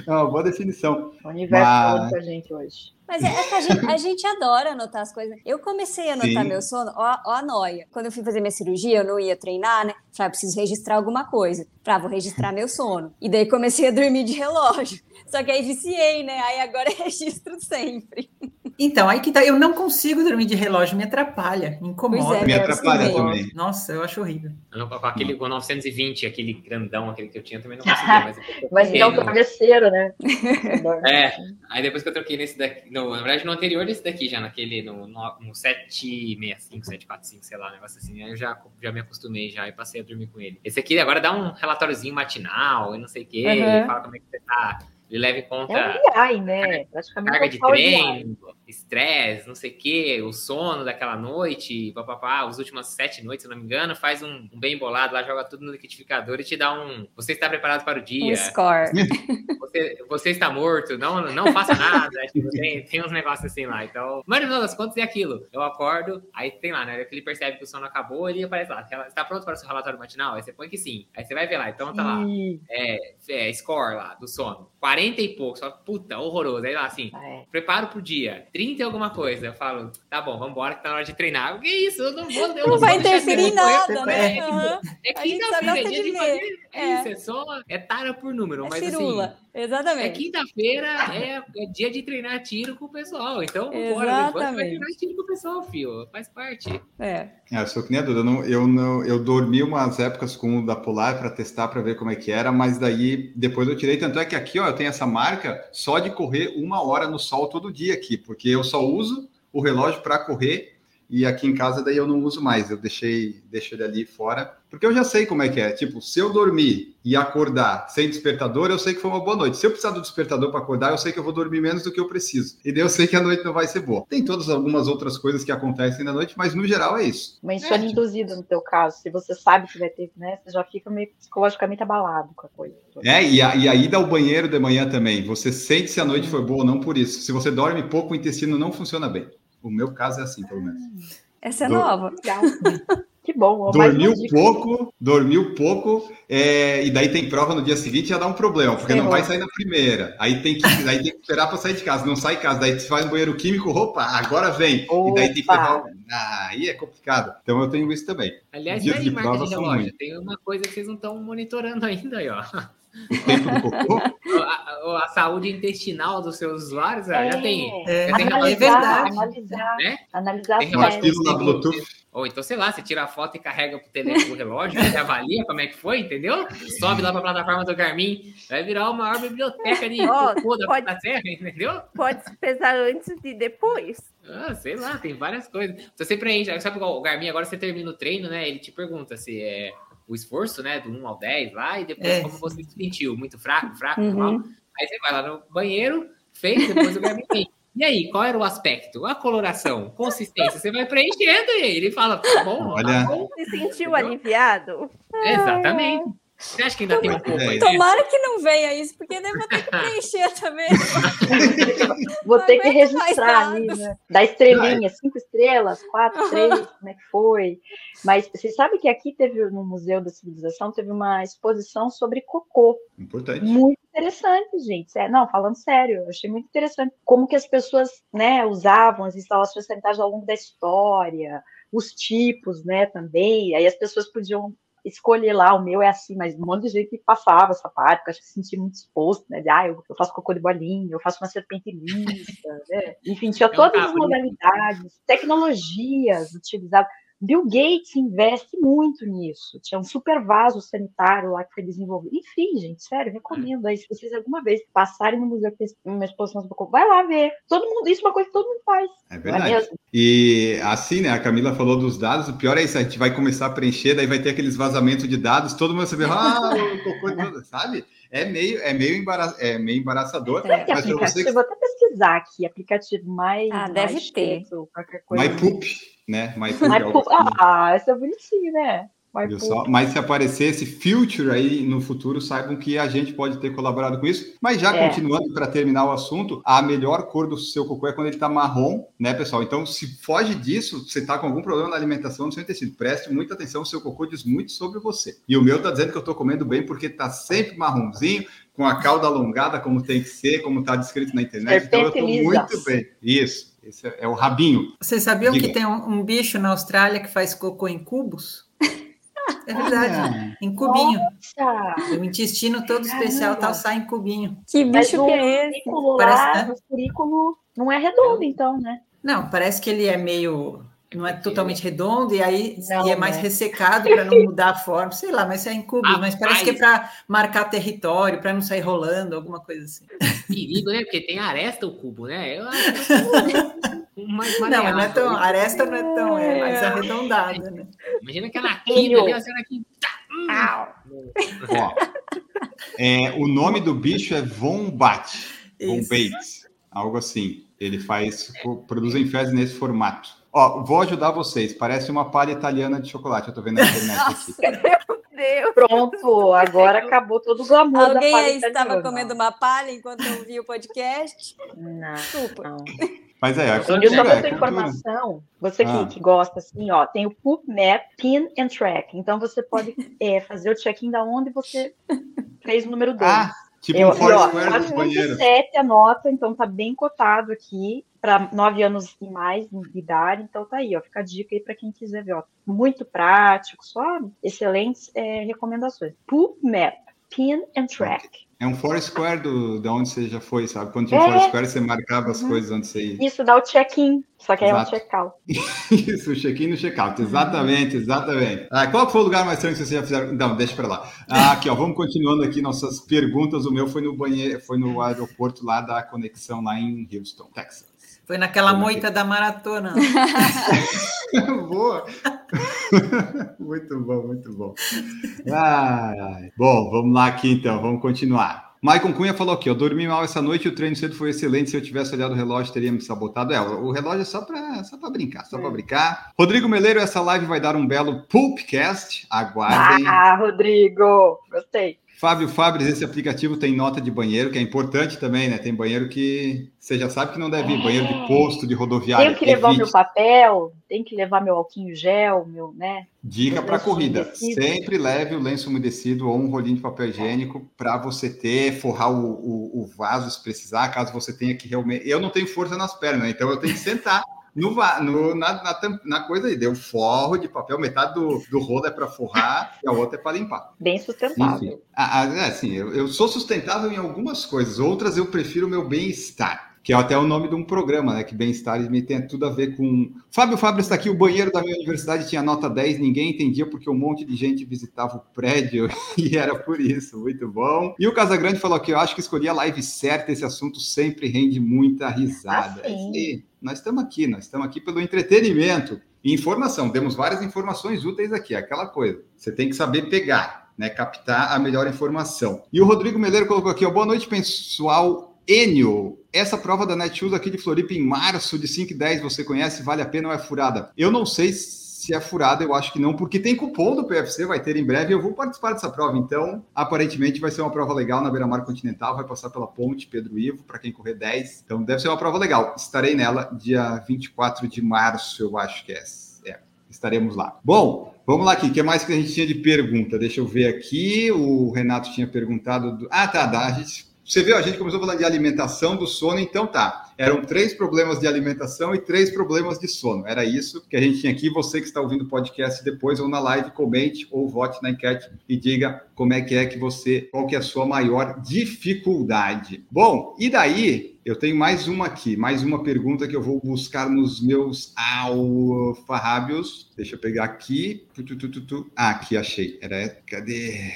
É uma boa definição. O universo Mas- falando com a gente hoje. Mas é, é que a gente, a gente adora anotar as coisas. Eu comecei a anotar Sim. meu sono, ó, ó a noia. Quando eu fui fazer minha cirurgia, eu não ia treinar, né? Falei, ah, preciso registrar alguma coisa. Falei, ah, vou registrar meu sono. E daí comecei a dormir de relógio. Só que aí viciei, né? Aí agora eu registro sempre. Então, aí que tá. Eu não consigo dormir de relógio, me atrapalha, me incomoda. É, Me né? atrapalha Sim. também. Nossa, eu acho horrível. Aquele com 920, aquele grandão, aquele que eu tinha, também não conseguia. Mas, eu Mas troquei não o no- travesseiro, né? É, aí depois que eu troquei nesse daqui, no, na verdade no anterior desse daqui, já naquele, no, no, no 765, 745, sei lá, um negócio assim, aí eu já, já me acostumei já e passei a dormir com ele. Esse aqui agora dá um relatóriozinho matinal e não sei o quê, Uhum. ele fala como é que você tá, ele leva em conta É um BI, né? Praticamente carga é de treino, estresse, não sei o quê, o sono daquela noite, papapá, as últimas sete noites, se não me engano, faz um, um bem bolado lá, joga tudo no liquidificador e te dá um. Você está preparado para o Um dia? score. você, você está morto, não, não faça nada. tipo, tem, tem uns negócios assim lá. Então, mas no final das contas é aquilo. Eu acordo, aí tem lá, né? Que ele percebe que o sono acabou, ele aparece lá. Está pronto para o seu relatório matinal? Aí você põe que sim. Aí você vai ver lá. Então tá lá. É, é, score lá do sono. 40 e pouco. Só, puta, horroroso. Aí lá assim, é. preparo pro dia. 30 e alguma coisa. Eu falo, tá bom, vambora que tá na hora de treinar. Que isso? Eu não vou. Eu Não vai vou deixar interferir em nada, né? É, Aham. É quinta-feira, é dia de fazer. É, É. isso, é só. É tara por número. É mas assim. É Exatamente. quinta-feira, é, é dia de treinar tiro com o pessoal. Então, bora, depois vai treinar tiro com o pessoal, filho. Faz parte. É. É, eu sou que nem a Duda. Eu, não, eu, não, eu dormi umas épocas com o da Polar para testar para ver como é que era, mas daí depois eu tirei. Tanto é que aqui, ó, eu tenho essa marca só de correr uma hora no sol todo dia aqui, porque eu só uso o relógio para correr e aqui em casa daí eu não uso mais. Eu deixei, deixo ele ali fora, porque eu já sei como é que é. Tipo, se eu dormir e acordar sem despertador, eu sei que foi uma boa noite. Se eu precisar do despertador para acordar, eu sei que eu vou dormir menos do que eu preciso. E daí eu sei que a noite não vai ser boa. Tem todas algumas outras coisas que acontecem na noite, mas no geral é isso. Uma insônia induzida no teu caso. Se você sabe que vai ter, né? Você já fica meio psicologicamente abalado com a coisa. É, e a, e a ida ao banheiro de manhã também. Você sente se a noite foi boa ou não por isso. Se você dorme pouco, o intestino não funciona bem. O meu caso é assim, pelo menos. Essa é Do- nova. Legal. Que bom. Dormiu pouco, dormiu pouco, é, e daí tem prova no dia seguinte já dá um problema, porque não Ferrou. vai sair na primeira. Aí tem que, aí tem que esperar para sair de casa, não sai de casa. Daí você vai no banheiro químico, opa, agora vem. E daí tem que Opa. levar. Ah, aí é complicado. Então eu tenho isso também. Aliás, Dias não é de de marca prova de relógio. Tem uma coisa que vocês não estão monitorando ainda aí, ó. O tempo do cocô. A, a- a saúde intestinal dos seus usuários ó, já tem. É, Já tem é verdade. Analisar, Né? analisar Tem métricas. pílula Bluetooth. Ou então, sei lá, você tira a foto e carrega pro telefone pro relógio, você avalia como é que foi, entendeu? Sobe lá pra plataforma do Garmin, vai virar uma maior biblioteca de da, pode- da Serra, entendeu? Pode se pesar antes e depois. Ah, sei lá, tem várias coisas. Você preenche, sabe o Garmin, agora você termina o treino, né? Ele te pergunta se é o esforço, né? Do 1 ao 10 lá, e depois É. como você se sentiu, muito fraco, fraco, Uhum. mal. Aí você vai lá no banheiro, fez, depois o Garmin tem. E aí, qual era o aspecto? A coloração, consistência. Você vai preenchendo e ele fala, tá bom, Olha. tá bom. Se sentiu aliviado? Exatamente. Você acha que ainda tem um pouco aí? Tomara que não venha isso, porque eu vou ter que preencher também. Vou Não ter que registrar ali, né? Da estrelinha, cinco estrelas, quatro, três, como é que foi? Mas você sabe que aqui teve, no Museu da Civilização, teve uma exposição sobre cocô. Importante. Muito interessante, gente. Sé- Não, falando sério, eu achei muito interessante como que as pessoas né, usavam as instalações sanitárias ao longo da história, os tipos, né, também. Aí as pessoas podiam escolher lá, o meu é assim, mas um monte de gente passava essa parte, porque eu acho que se sentia muito exposto, né? De, ah, eu, eu faço cocô de bolinha, eu faço uma serpente lisa, né? Enfim, tinha um todas as cabrito. modalidades, tecnologias utilizadas. Bill Gates investe muito nisso. Tinha um super vaso sanitário lá que foi desenvolvido. Enfim, gente, sério, recomendo aí. Se vocês alguma vez passarem no museu que tem uma exposição sobre vai lá ver. Todo mundo, isso é uma coisa que todo mundo faz. É é verdade. mesmo? E assim, né? A Camila falou dos dados. O pior é isso, a gente vai começar a preencher, daí vai ter aqueles vazamentos de dados, todo mundo vai saber, ah, o cocô, de tudo", sabe? É meio, é meio, embara é meio embaraçador. Será que Mas aplicativo? você que- Vou até pesquisar aqui, aplicativo mais. Ah, deve mais ter. feito, qualquer coisa. My Poop, né? My Poop. My é o- Poop. Ah, é bonitinho, né? Poop. só? Mas se aparecer esse future aí no futuro, saibam que a gente pode ter colaborado com isso. Mas já É. continuando para terminar o assunto, a melhor cor do seu cocô é quando ele está marrom, né, pessoal? Então, se foge disso, você está com algum problema na alimentação do seu intestino, preste muita atenção, o seu cocô diz muito sobre você. E o meu está dizendo que eu estou comendo bem porque está sempre marronzinho, com a cauda alongada, como tem que ser, como está descrito na internet. Então, eu estou muito bem. Isso. Esse é, é o rabinho. Vocês sabiam Diga. que tem um, um bicho na Austrália que faz cocô em cubos? É verdade, Olha. em cubinho. Nossa, O intestino todo especial tal sai em cubinho. Que bicho que é esse? Parece, lá, né? o furículo não é redondo, então, né? Não, parece que ele é meio. Não é totalmente redondo, e aí Não, e é mais né? ressecado para não mudar a forma, sei lá, mas é em cubos, mas parece que é para marcar território, para não sair rolando, alguma coisa assim. Perigo, né? Porque tem aresta o cubo, né? Eu acho que é mais Não, não é tão. A aresta não é tão, é mais arredondada, né? Imagina aquela quina ali, a senhora aqui. Ó, é, o nome do bicho é Vombat. Isso. Vombat. Algo assim. Ele faz, produzem fezes nesse formato. Ó, vou ajudar vocês. Parece uma palha italiana de chocolate. Eu tô vendo na internet aqui. Meu Deus. Pronto, agora acabou todo o glamour da Alguém palha aí estava italiana. comendo uma palha enquanto eu vi o podcast? Não, Desculpa. não. Mas é, é Eu só é sua cultura. informação, você que, Ah. que gosta assim, ó, tem o PubMed Pin and Track. Então você pode é, fazer o check-in da onde você fez o número 2. Ah, tipo Eu, um ó, Foursquare dos banheiros. 4.7 a nota, então tá bem cotado aqui para 9 anos e mais de idade, então tá aí, ó, fica a dica aí para quem quiser ver, ó, muito prático, só excelentes é, recomendações. PubMed Pin and Track. É um Foursquare do, de onde você já foi, sabe? Quando tinha É. Foursquare, você marcava as Uhum. coisas onde você ia. Isso dá o check-in, só que aí é um Exato. check-out. Isso, o check-in no check-out. Exatamente, exatamente. Ah, qual foi o lugar mais estranho que vocês já fizeram? Não, deixa pra lá. Ah, aqui, ó, vamos continuando aqui nossas perguntas. O meu foi no banheiro, foi no aeroporto lá da conexão lá em Houston, Texas. Foi naquela Foi moita da maratona. Boa! muito bom, muito bom. Ai, ai. Bom, vamos lá aqui então, vamos continuar. Maicon Cunha falou aqui, eu dormi mal essa noite e o treino cedo foi excelente. Se eu tivesse olhado o relógio, teria me sabotado. É, o relógio é só para só pra brincar, só para brincar. Rodrigo Meleiro, essa live vai dar um belo Pulpcast. Aguardem. Ah, Rodrigo, gostei. Fábio Fabres, esse aplicativo tem nota de banheiro, que é importante também, né? Tem banheiro que você já sabe que não deve ir, banheiro de posto, de rodoviária. Tenho que levar Evite. meu papel, tenho que levar meu alquinho gel, meu, né? Dica para corrida: umedecido. sempre leve o lenço umedecido ou um rolinho de papel higiênico para você ter, forrar o, o- o vaso se precisar, caso você tenha que realmente. Eu não tenho força nas pernas, né? então eu tenho que sentar. No, no- na, na na coisa aí, deu forro de papel, metade do, do rolo é para forrar e a outra é para limpar. Bem sustentável. Ah, é assim, eu, eu sou sustentável em algumas coisas, outras eu prefiro o meu bem-estar. Que é até o nome de um programa, né? Que bem-estar me tem tudo a ver com. Fábio Fábio está aqui. O banheiro da minha universidade tinha nota 10, ninguém entendia porque um monte de gente visitava o prédio e era por isso. Muito bom. E o Casagrande falou aqui: eu acho que escolhi a live certa, esse assunto sempre rende muita risada. Ah, sim. aí. Nós estamos aqui, nós estamos aqui pelo entretenimento e informação. Demos várias informações úteis aqui, aquela coisa. Você tem que saber pegar, né? Captar a melhor informação. E o Rodrigo Meleiro colocou aqui, ó, boa noite, pessoal Enio, essa prova da Netshoes aqui de Floripa em março, de 5 e 10, você conhece? Vale a pena ou é furada? Eu não sei se é furada, eu acho que não, porque tem cupom do PFC, vai ter em breve, eu vou participar dessa prova, então aparentemente vai ser uma prova legal na Beira-Mar Continental, vai passar pela ponte Pedro Ivo, para quem correr 10, então deve ser uma prova legal. Estarei nela dia 24 de março, eu acho que é. é estaremos lá. Bom, Vamos lá aqui, o que mais que a gente tinha de pergunta? Deixa eu ver aqui. O Renato tinha perguntado. Do... Ah, tá, dá. A gente... Você viu, a gente começou falando de alimentação, do sono, então tá. Eram três problemas de alimentação e três problemas de sono. Era isso que a gente tinha aqui. Você que está ouvindo o podcast depois ou na live, comente ou vote na enquete e diga como é que é que você, qual que é a sua maior dificuldade. Bom, e daí eu tenho mais uma aqui, mais uma pergunta que eu vou buscar nos meus alfarrábios. Deixa eu pegar aqui. Ah, aqui achei. Era. Cadê?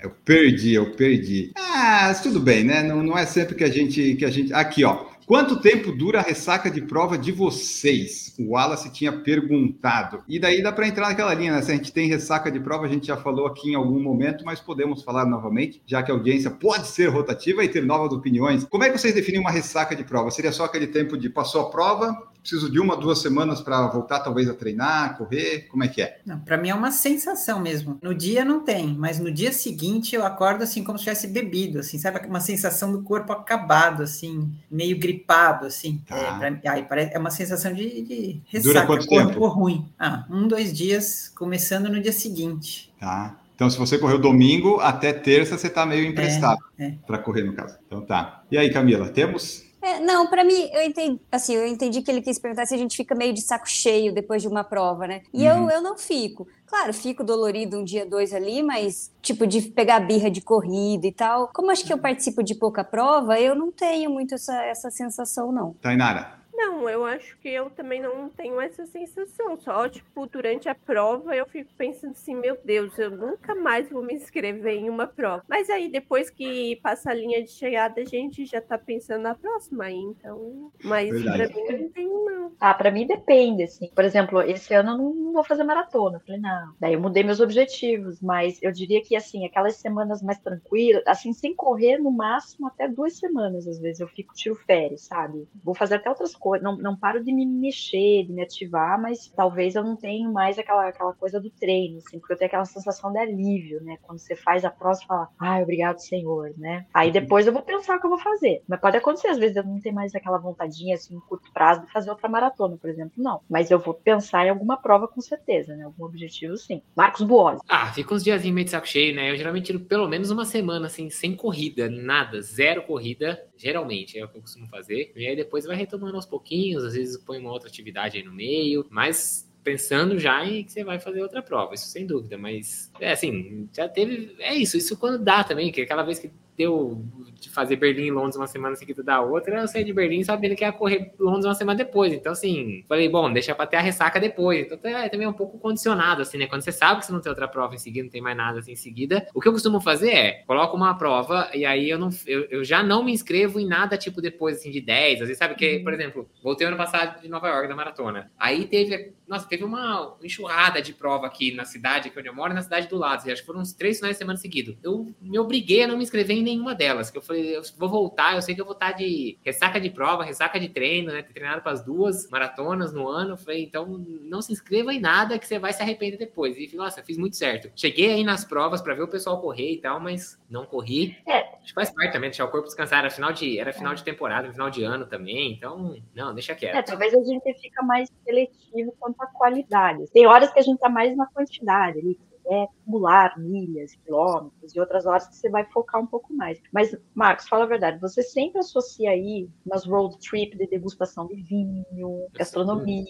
Eu perdi, eu perdi. Ah, tudo bem, né? Não, não é sempre que a gente que a gente. Aqui, ó. Quanto tempo dura a ressaca de prova de vocês? O Wallace tinha perguntado. E daí dá para entrar naquela linha, né? Se a gente tem ressaca de prova, a gente já falou aqui em algum momento, mas podemos falar novamente, já que a audiência pode ser rotativa e ter novas opiniões. Como é que vocês definem uma ressaca de prova? Seria só aquele tempo de passou a prova, preciso de uma, duas semanas para voltar talvez a treinar, correr? Como é que é? Para mim é uma sensação mesmo. No dia não tem, mas no dia seguinte eu acordo assim como se tivesse bebido, assim, sabe? Uma sensação do corpo acabado, assim, meio gripado, assim. Tá. É, pra, aí parece, é uma sensação de, de ressaca, Dura quanto corpo tempo? ruim. Ah, um, dois dias, começando no dia seguinte. Tá. Então, se você correu domingo até terça, você está meio emprestado é, é. para correr, no caso. Então tá. E aí, Camila, temos é, não, para mim, eu entendi, assim, eu entendi que ele quis perguntar se a gente fica meio de saco cheio depois de uma prova, né? E uhum. eu, eu não fico. Claro, fico dolorido um dia, dois ali, mas, tipo, de pegar birra de corrida e tal. Como acho que eu participo de pouca prova, eu não tenho muito essa, essa sensação, não. Tainara. Não, eu acho que eu também não tenho essa sensação. Só, tipo, durante a prova eu fico pensando assim, meu Deus, eu nunca mais vou me inscrever em uma prova. Mas aí, depois que passa a linha de chegada, a gente já tá pensando na próxima aí, então. Mas Verdade. pra mim não tenho, não. Ah, pra mim depende, assim. Por exemplo, esse ano eu não vou fazer maratona. Eu falei, não. Daí eu mudei meus objetivos, mas eu diria que, assim, aquelas semanas mais tranquilas, assim, sem correr, no máximo até duas semanas, às vezes eu fico tiro férias, sabe? Vou fazer até outras coisas, não, não paro de me mexer, de me ativar, mas talvez eu não tenha mais aquela, aquela coisa do treino, assim, porque eu tenho aquela sensação de alívio, né? Quando você faz a prova, você fala, ai, obrigado, Senhor, né? Aí depois eu vou pensar o que eu vou fazer. Mas pode acontecer, às vezes eu não tenho mais aquela vontadinha, assim, em curto prazo, de fazer outra maratona, por exemplo, não. Mas eu vou pensar em alguma prova com certeza, né? Algum objetivo, sim. Marcos Buoli. Ah, fica uns dias meio de saco cheio, né? Eu geralmente tiro pelo menos uma semana, assim, sem corrida, nada, zero corrida, geralmente, é o que eu costumo fazer. E aí depois vai retomando aos pouquinhos, às vezes põe uma outra atividade aí no meio, mas pensando já em que você vai fazer outra prova, isso sem dúvida, mas é assim, já teve, é isso, isso quando dá também, que aquela vez que deu de fazer Berlim e Londres uma semana seguida da outra, eu saí de Berlim sabendo que ia correr Londres uma semana depois. Então, assim, falei, bom, deixa pra ter a ressaca depois. Então, é também um pouco condicionado, assim, né? Quando você sabe que você não tem outra prova em seguida, não tem mais nada assim em seguida, o que eu costumo fazer é, coloco uma prova e aí eu não eu, eu já não me inscrevo em nada, tipo, depois, assim, de 10. Às vezes, sabe que, por exemplo, voltei ano passado de Nova York, da maratona. Aí teve, nossa, teve uma enxurrada de prova aqui na cidade que onde eu moro na cidade do lado. Acho que foram uns três finais de semana seguidos. Eu me obriguei a não me inscrever em nenhuma delas. Que eu falei, eu vou voltar, eu sei que eu vou estar de ressaca de prova, ressaca de treino, né? Ter treinado para as duas maratonas no ano. Eu falei, então não se inscreva em nada que você vai se arrepender depois. E nossa, fiz muito certo. Cheguei aí nas provas para ver o pessoal correr e tal, mas não corri. É. Acho que faz parte também, deixar o corpo descansar. Era final de, era final de temporada, final de ano também. Então, não, deixa quieto. É, talvez a gente fica mais seletivo quanto à qualidade. Tem horas que a gente tá mais na quantidade ali é acumular milhas, quilômetros, e outras horas que você vai focar um pouco mais. Mas, Marcos, fala a verdade, você sempre associa aí umas road trip de degustação de vinho, gastronomia,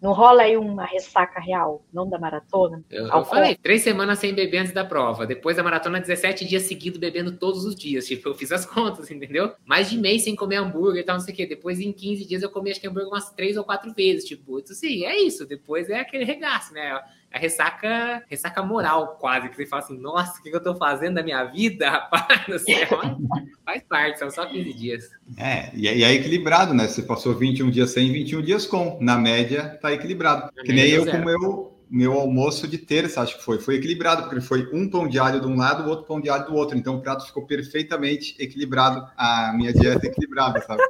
não rola aí uma ressaca real, não da maratona? Eu, eu falei, três semanas sem beber antes da prova. Depois da maratona, 17 dias seguidos bebendo todos os dias. Tipo, eu fiz as contas, entendeu? Mais de mês sem comer hambúrguer e tal, não sei o quê. Depois, em 15 dias, eu comi acho que hambúrguer umas três ou quatro vezes. Tipo, então, sim, é isso. Depois é aquele regaço, né? A ressaca, ressaca moral, quase, que você fala assim, nossa, o que eu tô fazendo da minha vida, rapaz do céu? Faz parte, são só 15 dias. É, e é, equilibrado, né? Você passou 21 dias sem, 21 dias com. Na média, tá equilibrado. Na que nem eu, como eu meu almoço de terça, acho que foi. Foi equilibrado, porque foi um pão de alho de um lado, o outro pão de alho do outro. Então o prato ficou perfeitamente equilibrado. A minha dieta equilibrada, sabe?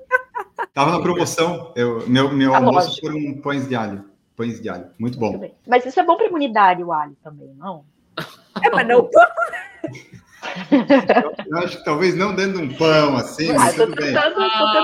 Tava na promoção. Eu, meu meu Ah, almoço por um pães de alho. Pães de alho. Muito Muito bom. bem. Mas isso é bom para imunidade, o alho também, não? É, mas não Eu acho que talvez não dentro de um pão, assim, Ah, mas tô tudo bem. tentando.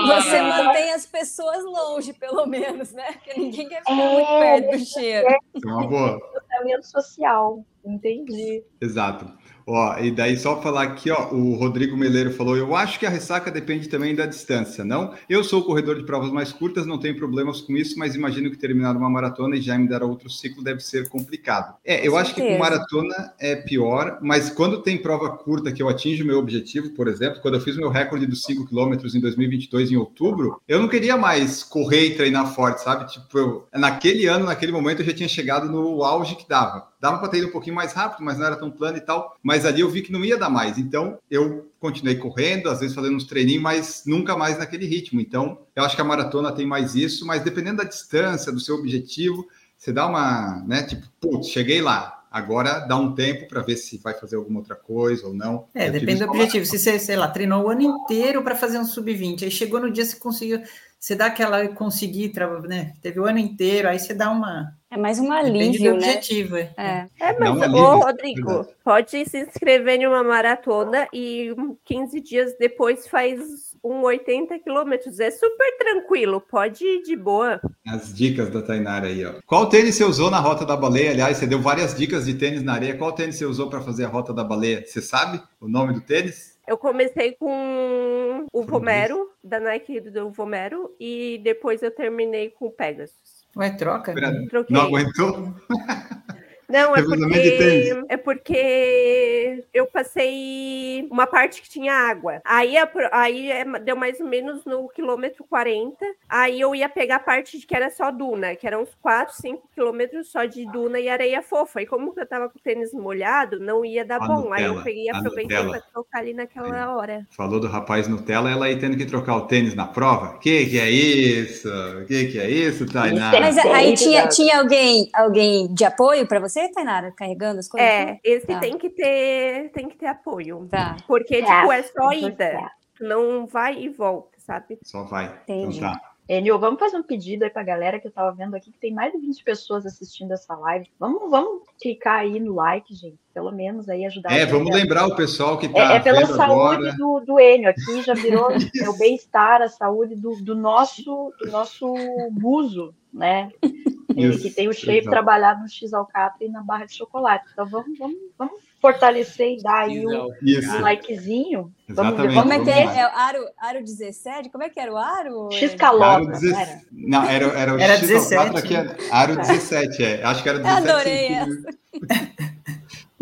Você mantém as pessoas longe, pelo menos, né? Porque ninguém quer ficar É, muito perto do cheiro. É uma boa. Distanciamento social. Entendi. Exato. Ó, e daí só falar aqui, ó, o Rodrigo Meleiro falou: eu acho que a ressaca depende também da distância, não? Eu sou corredor de provas mais curtas, não tenho problemas com isso, mas imagino que terminar uma maratona e já me dar outro ciclo deve ser complicado. É, eu Com acho que com maratona é pior, mas quando tem prova curta que eu atinjo o meu objetivo, por exemplo, quando eu fiz meu recorde dos 5 quilômetros em 2022, em outubro, eu não queria mais correr e treinar forte, sabe? Tipo, eu- naquele ano, naquele momento, eu já tinha chegado no auge que dava. Dava para ter ido um pouquinho mais rápido, mas não era tão plano e tal. Mas ali eu vi que não ia dar mais. Então eu continuei correndo, às vezes fazendo uns treininhos, mas nunca mais naquele ritmo. Então eu acho que a maratona tem mais isso, mas dependendo da distância, do seu objetivo, você dá uma, né? Tipo, putz, cheguei lá. Agora dá um tempo para ver se vai fazer alguma outra coisa ou não. É, Eu depende do objetivo. Se você, sei lá, treinou o ano inteiro para fazer um sub-20, aí chegou no dia você conseguiu, você dá aquela eu consegui, tra- né? Teve o ano inteiro, aí você dá uma. É mais um Depende do alívio, né? objetivo, é. É. É, mas, um ô, alívio, Rodrigo, verdade. pode se inscrever em uma maratona e um, 15 dias depois faz um 80 quilômetros. É super tranquilo, pode ir de boa. As dicas da Tainara aí, ó. Qual tênis você usou na Rota da Baleia? Aliás, você deu várias dicas de tênis na areia. Qual tênis você usou para fazer a Rota da Baleia? Você sabe o nome do tênis? Eu comecei com o Vomero, da Nike do Vomero, e depois eu terminei com o Pegasus. Ué, troca? Troquei. Não aguentou? Não, é porque, é porque eu passei uma parte que tinha água. Aí, a aí é- deu mais ou menos no quilômetro 40. Aí eu ia pegar a parte de que era só duna, que eram uns 4, 5 quilômetros só de duna e areia fofa. E como eu tava com o tênis molhado, não ia dar A bom. Aí eu Nutella, peguei e aproveitei Nutella. pra tocar ali naquela hora. Falou do rapaz Nutella, ela aí tendo que trocar o tênis na prova? Que que é isso? Que que é isso, Tainara? Mas aí tinha, tinha alguém, alguém de apoio para você, Tainara, carregando as coisas? É, esse Tá. tem que ter, tem que ter apoio. Tá. Porque, Tá, tipo, é só então ida. não vai e volta, sabe? Só vai. Entendi. Então tá. Enio, vamos fazer um pedido aí pra galera que eu tava vendo aqui, que tem mais de 20 pessoas assistindo essa live. Vamos, vamos clicar aí no like, gente. Pelo menos aí ajudar. a É, vamos lembrar o pessoal que É, tá é pela vendo saúde agora. do, do Enio aqui, já virou é o bem-estar, a saúde do, do nosso do nosso buzo, né? Isso, que tem o shape exato. trabalhado no X alcatra e na barra de chocolate. Então vamos, vamos, vamos fortalecer e dar aí o, o likezinho. Vamos ver. Como é vamos que é? É o aro, aro 17? Como é que era o aro? X calota, não 17. era? Não, era, era o Era X 17, Alcatra que era Aro 17, é. Acho que era 17. adorei centímetros.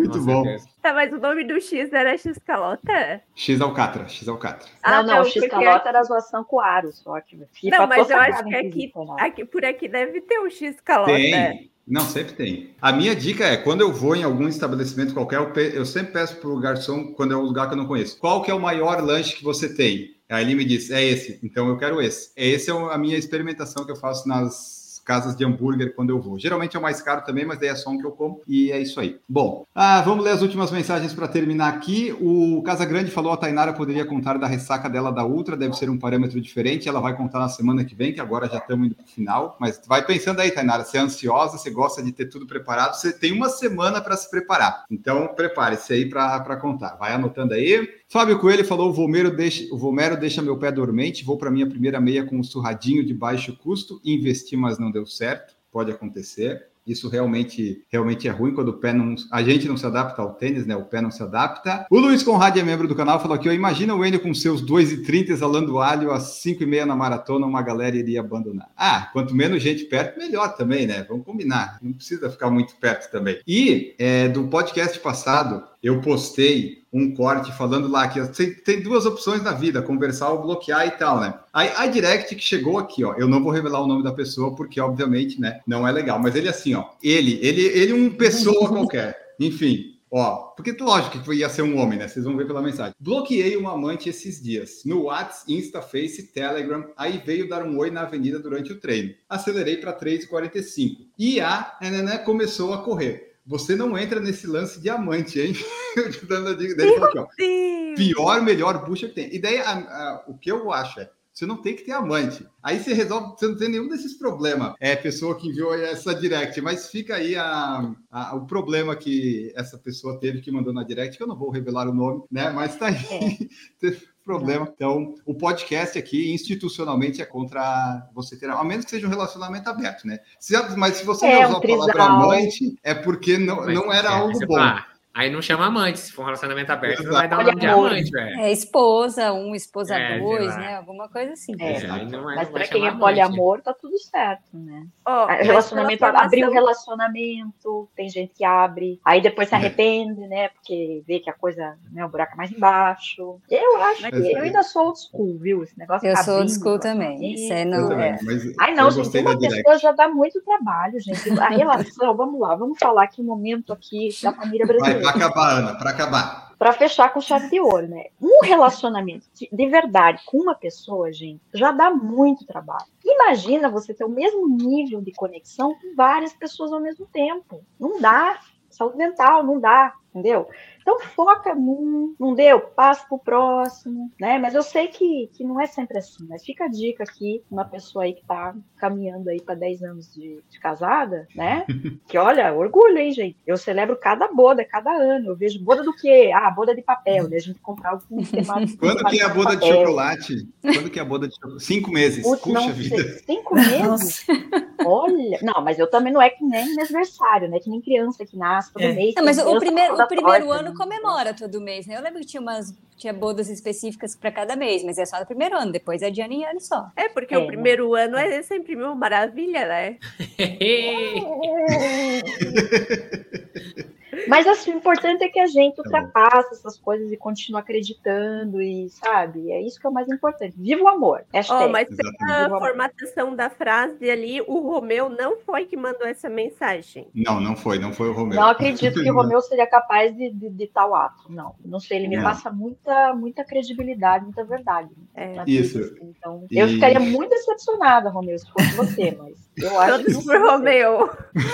Muito bom. certeza. Tá, mas o nome do X era X calota? X Alcatra, X Alcatra. Ah, não, não, X calota era a zoação com o aro, só que fica Não, mas eu acho que aqui, Renato. aqui, por aqui deve ter um X calota. Tem. Não, sempre tem. A minha dica é, quando eu vou em algum estabelecimento qualquer, eu, pe- eu sempre peço pro garçom, quando é um lugar que eu não conheço, qual que é o maior lanche que você tem? Aí ele me diz, é esse, então eu quero esse. Essa é a minha experimentação que eu faço nas casas de hambúrguer quando eu vou. Geralmente é o mais caro também, mas daí é só um que eu como e é isso aí. Bom, ah, vamos ler as últimas mensagens para terminar aqui. O Casa Grande falou a Tainara poderia contar da ressaca dela da Ultra, deve ser um parâmetro diferente. Ela vai contar na semana que vem, que agora já estamos indo para o final. Mas vai pensando aí, Tainara, você é ansiosa, você gosta de ter tudo preparado, você tem uma semana para se preparar. Então prepare-se aí para contar. Vai anotando aí. Fábio Coelho falou: o Vomero deixa, o Vomero deixa meu pé dormente. Vou para minha primeira meia com um surradinho de baixo custo. Investi, mas não deu certo. Pode acontecer. Isso realmente, realmente é ruim quando o pé não. A gente não se adapta ao tênis, né? O pé não se adapta. O Luiz Conrad é membro do canal, falou aqui: ó, imagina o Enio com seus 2,30 exalando alho às 5h30 na maratona, uma galera iria abandonar. Ah, quanto menos gente perto, melhor também, né? Vamos combinar. Não precisa ficar muito perto também. E é, do podcast passado, eu postei um corte falando lá que tem, tem duas opções na vida, conversar ou bloquear e tal, né? Aí a direct que chegou aqui, ó, eu não vou revelar o nome da pessoa porque obviamente, né, não é legal, mas ele assim, ó, ele, ele, ele um pessoa qualquer. Enfim, Ó, porque lógico que ia ser um homem, né? Vocês vão ver pela mensagem. Bloqueei uma amante esses dias. No WhatsApp, Insta, Face, Telegram. Aí veio dar um oi na avenida durante o treino. Acelerei para 3,45. E a né, começou a correr. Você não entra nesse lance diamante, hein? Dando a dica dele, aqui, pior, melhor bucha que tem. E daí, a, a, o que eu acho é, você não tem que ter amante. Aí você resolve, você não tem nenhum desses problemas. É pessoa que enviou essa direct, mas fica aí a, a, o problema que essa pessoa teve que mandou na direct, que eu não vou revelar o nome, né? Mas tá aí. É. problema. Então, o podcast aqui, institucionalmente, é contra você ter, a menos que seja um relacionamento aberto, né? Se, mas se você é, usar um a palavra amante, é porque não, não era é, algo bom. Falar, Aí não chama amante, se for um relacionamento aberto, Exato. não vai dar um nome de amante, velho. É esposa, um, esposa é, dois, né? Alguma coisa assim. É, é, mas para quem é poliamor, tá tudo certo, né? Oh, relacionamento, abrir o um relacionamento, tem gente que abre, aí depois se arrepende, né? Porque vê que a coisa, né, o buraco é mais embaixo. Eu acho que eu ainda sou old school, viu? Esse negócio Eu sou old school também. Isso é não. É. Ai, não, gente, uma pessoa já dá muito trabalho, gente. A relação, vamos lá, vamos falar aqui um momento aqui da família brasileira. Para acabar, Ana, para acabar. Para fechar com chave de ouro, né? Um relacionamento de, de verdade com uma pessoa, gente, já dá muito trabalho. Imagina você ter o mesmo nível de conexão com várias pessoas ao mesmo tempo. Não dá. Saúde mental, não dá, entendeu? Então foca num, não deu, passa pro próximo, né? Mas eu sei que, que não é sempre assim, mas fica a dica aqui, uma pessoa aí que tá caminhando aí para 10 anos de, de, casada, né? Que olha, orgulho, hein, gente? Eu celebro cada boda, cada ano. Eu vejo boda do quê? Ah, boda de papel, né? A gente comprar algum Quando que é a boda de, chocolate? Quando que é a boda de chocolate? Cinco meses. Putz, Puxa não, vida. Cinco meses? Olha, não, mas eu também não é que nem aniversário, né? Que nem criança que nasce todo é. mês. Não, mas o primeiro, o primeiro ano comemora todo mês, né? Eu lembro que tinha umas tinha bodas específicas para cada mês, mas é só no primeiro ano, depois é de ano em ano só. É, porque é, o primeiro né? ano é sempre uma maravilha, né? Mas assim, o importante é que a gente tá ultrapasse essas coisas e continue acreditando e, sabe? É isso que é o mais importante. Viva o amor. Oh, mas pela formatação da frase ali, o Romeu não foi que mandou essa mensagem. Não, não foi, não foi o Romeu. Não acredito que o Romeu seria capaz de, de, de tal ato. Não, não sei, ele me não. passa muita, muita credibilidade, muita verdade. É. Isso. Então, e... eu ficaria muito decepcionada, Romeu, se fosse você, mas eu acho Todos que. Por Romeu.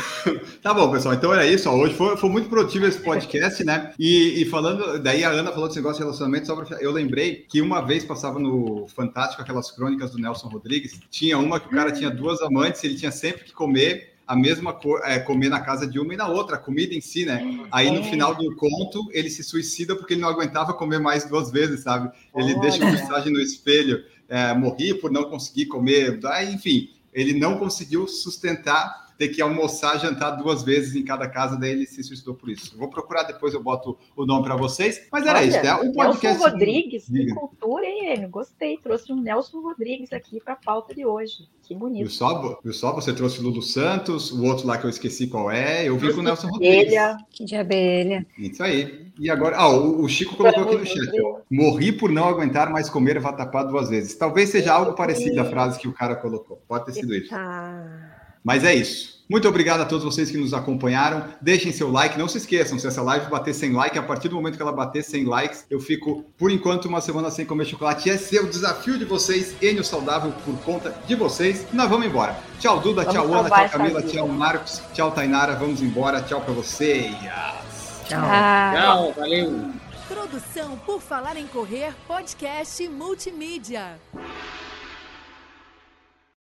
tá bom, pessoal. Então era isso. Ó. Hoje foi, foi muito produtivo esse podcast, né? E, e, falando, daí a Ana falou desse negócio de relacionamento, só pra, eu lembrei que uma vez passava no Fantástico aquelas crônicas do Nelson Rodrigues, tinha uma que o cara tinha duas amantes, ele tinha sempre que comer a mesma cor, é, comer na casa de uma e na outra, a comida em si, né? Aí no é. final do conto ele se suicida porque ele não aguentava comer mais duas vezes, sabe? Ele Olha. deixa uma mensagem no espelho, é, morri por não conseguir comer, enfim, ele não conseguiu sustentar ter que almoçar, jantar duas vezes em cada casa, daí ele se suicidou por isso. Vou procurar depois, eu boto o nome para vocês. Mas era Olha, isso, né? O podcast... Nelson Rodrigues, que cultura, hein, Enio? Gostei, trouxe um Nelson Rodrigues aqui para a pauta de hoje. Que bonito. Viu só, viu só? Você trouxe o Lulu Santos, o outro lá que eu esqueci qual é. Eu vi com o Nelson Rodrigues. Que de abelha. Isso aí. E agora, ah, o Chico colocou aqui no chat. Morri por não aguentar mais comer vatapá duas vezes. Talvez seja algo parecido à frase que o cara colocou. Pode ter sido isso. Mas é isso. Muito obrigado a todos vocês que nos acompanharam. Deixem seu like. Não se esqueçam, se essa live bater 100 likes, a partir do momento que ela bater 100 likes, eu fico, por enquanto, uma semana sem comer chocolate. Esse é o desafio de vocês, Enio Saudável, por conta de vocês. E nós vamos embora. Tchau, Duda. Vamos tchau, Ana. Tchau, Camila. Tchau, Marcos. Tchau, Tainara. Vamos embora. Tchau para vocês. Tchau. Tchau. Valeu. Produção por Falar em Correr, podcast multimídia.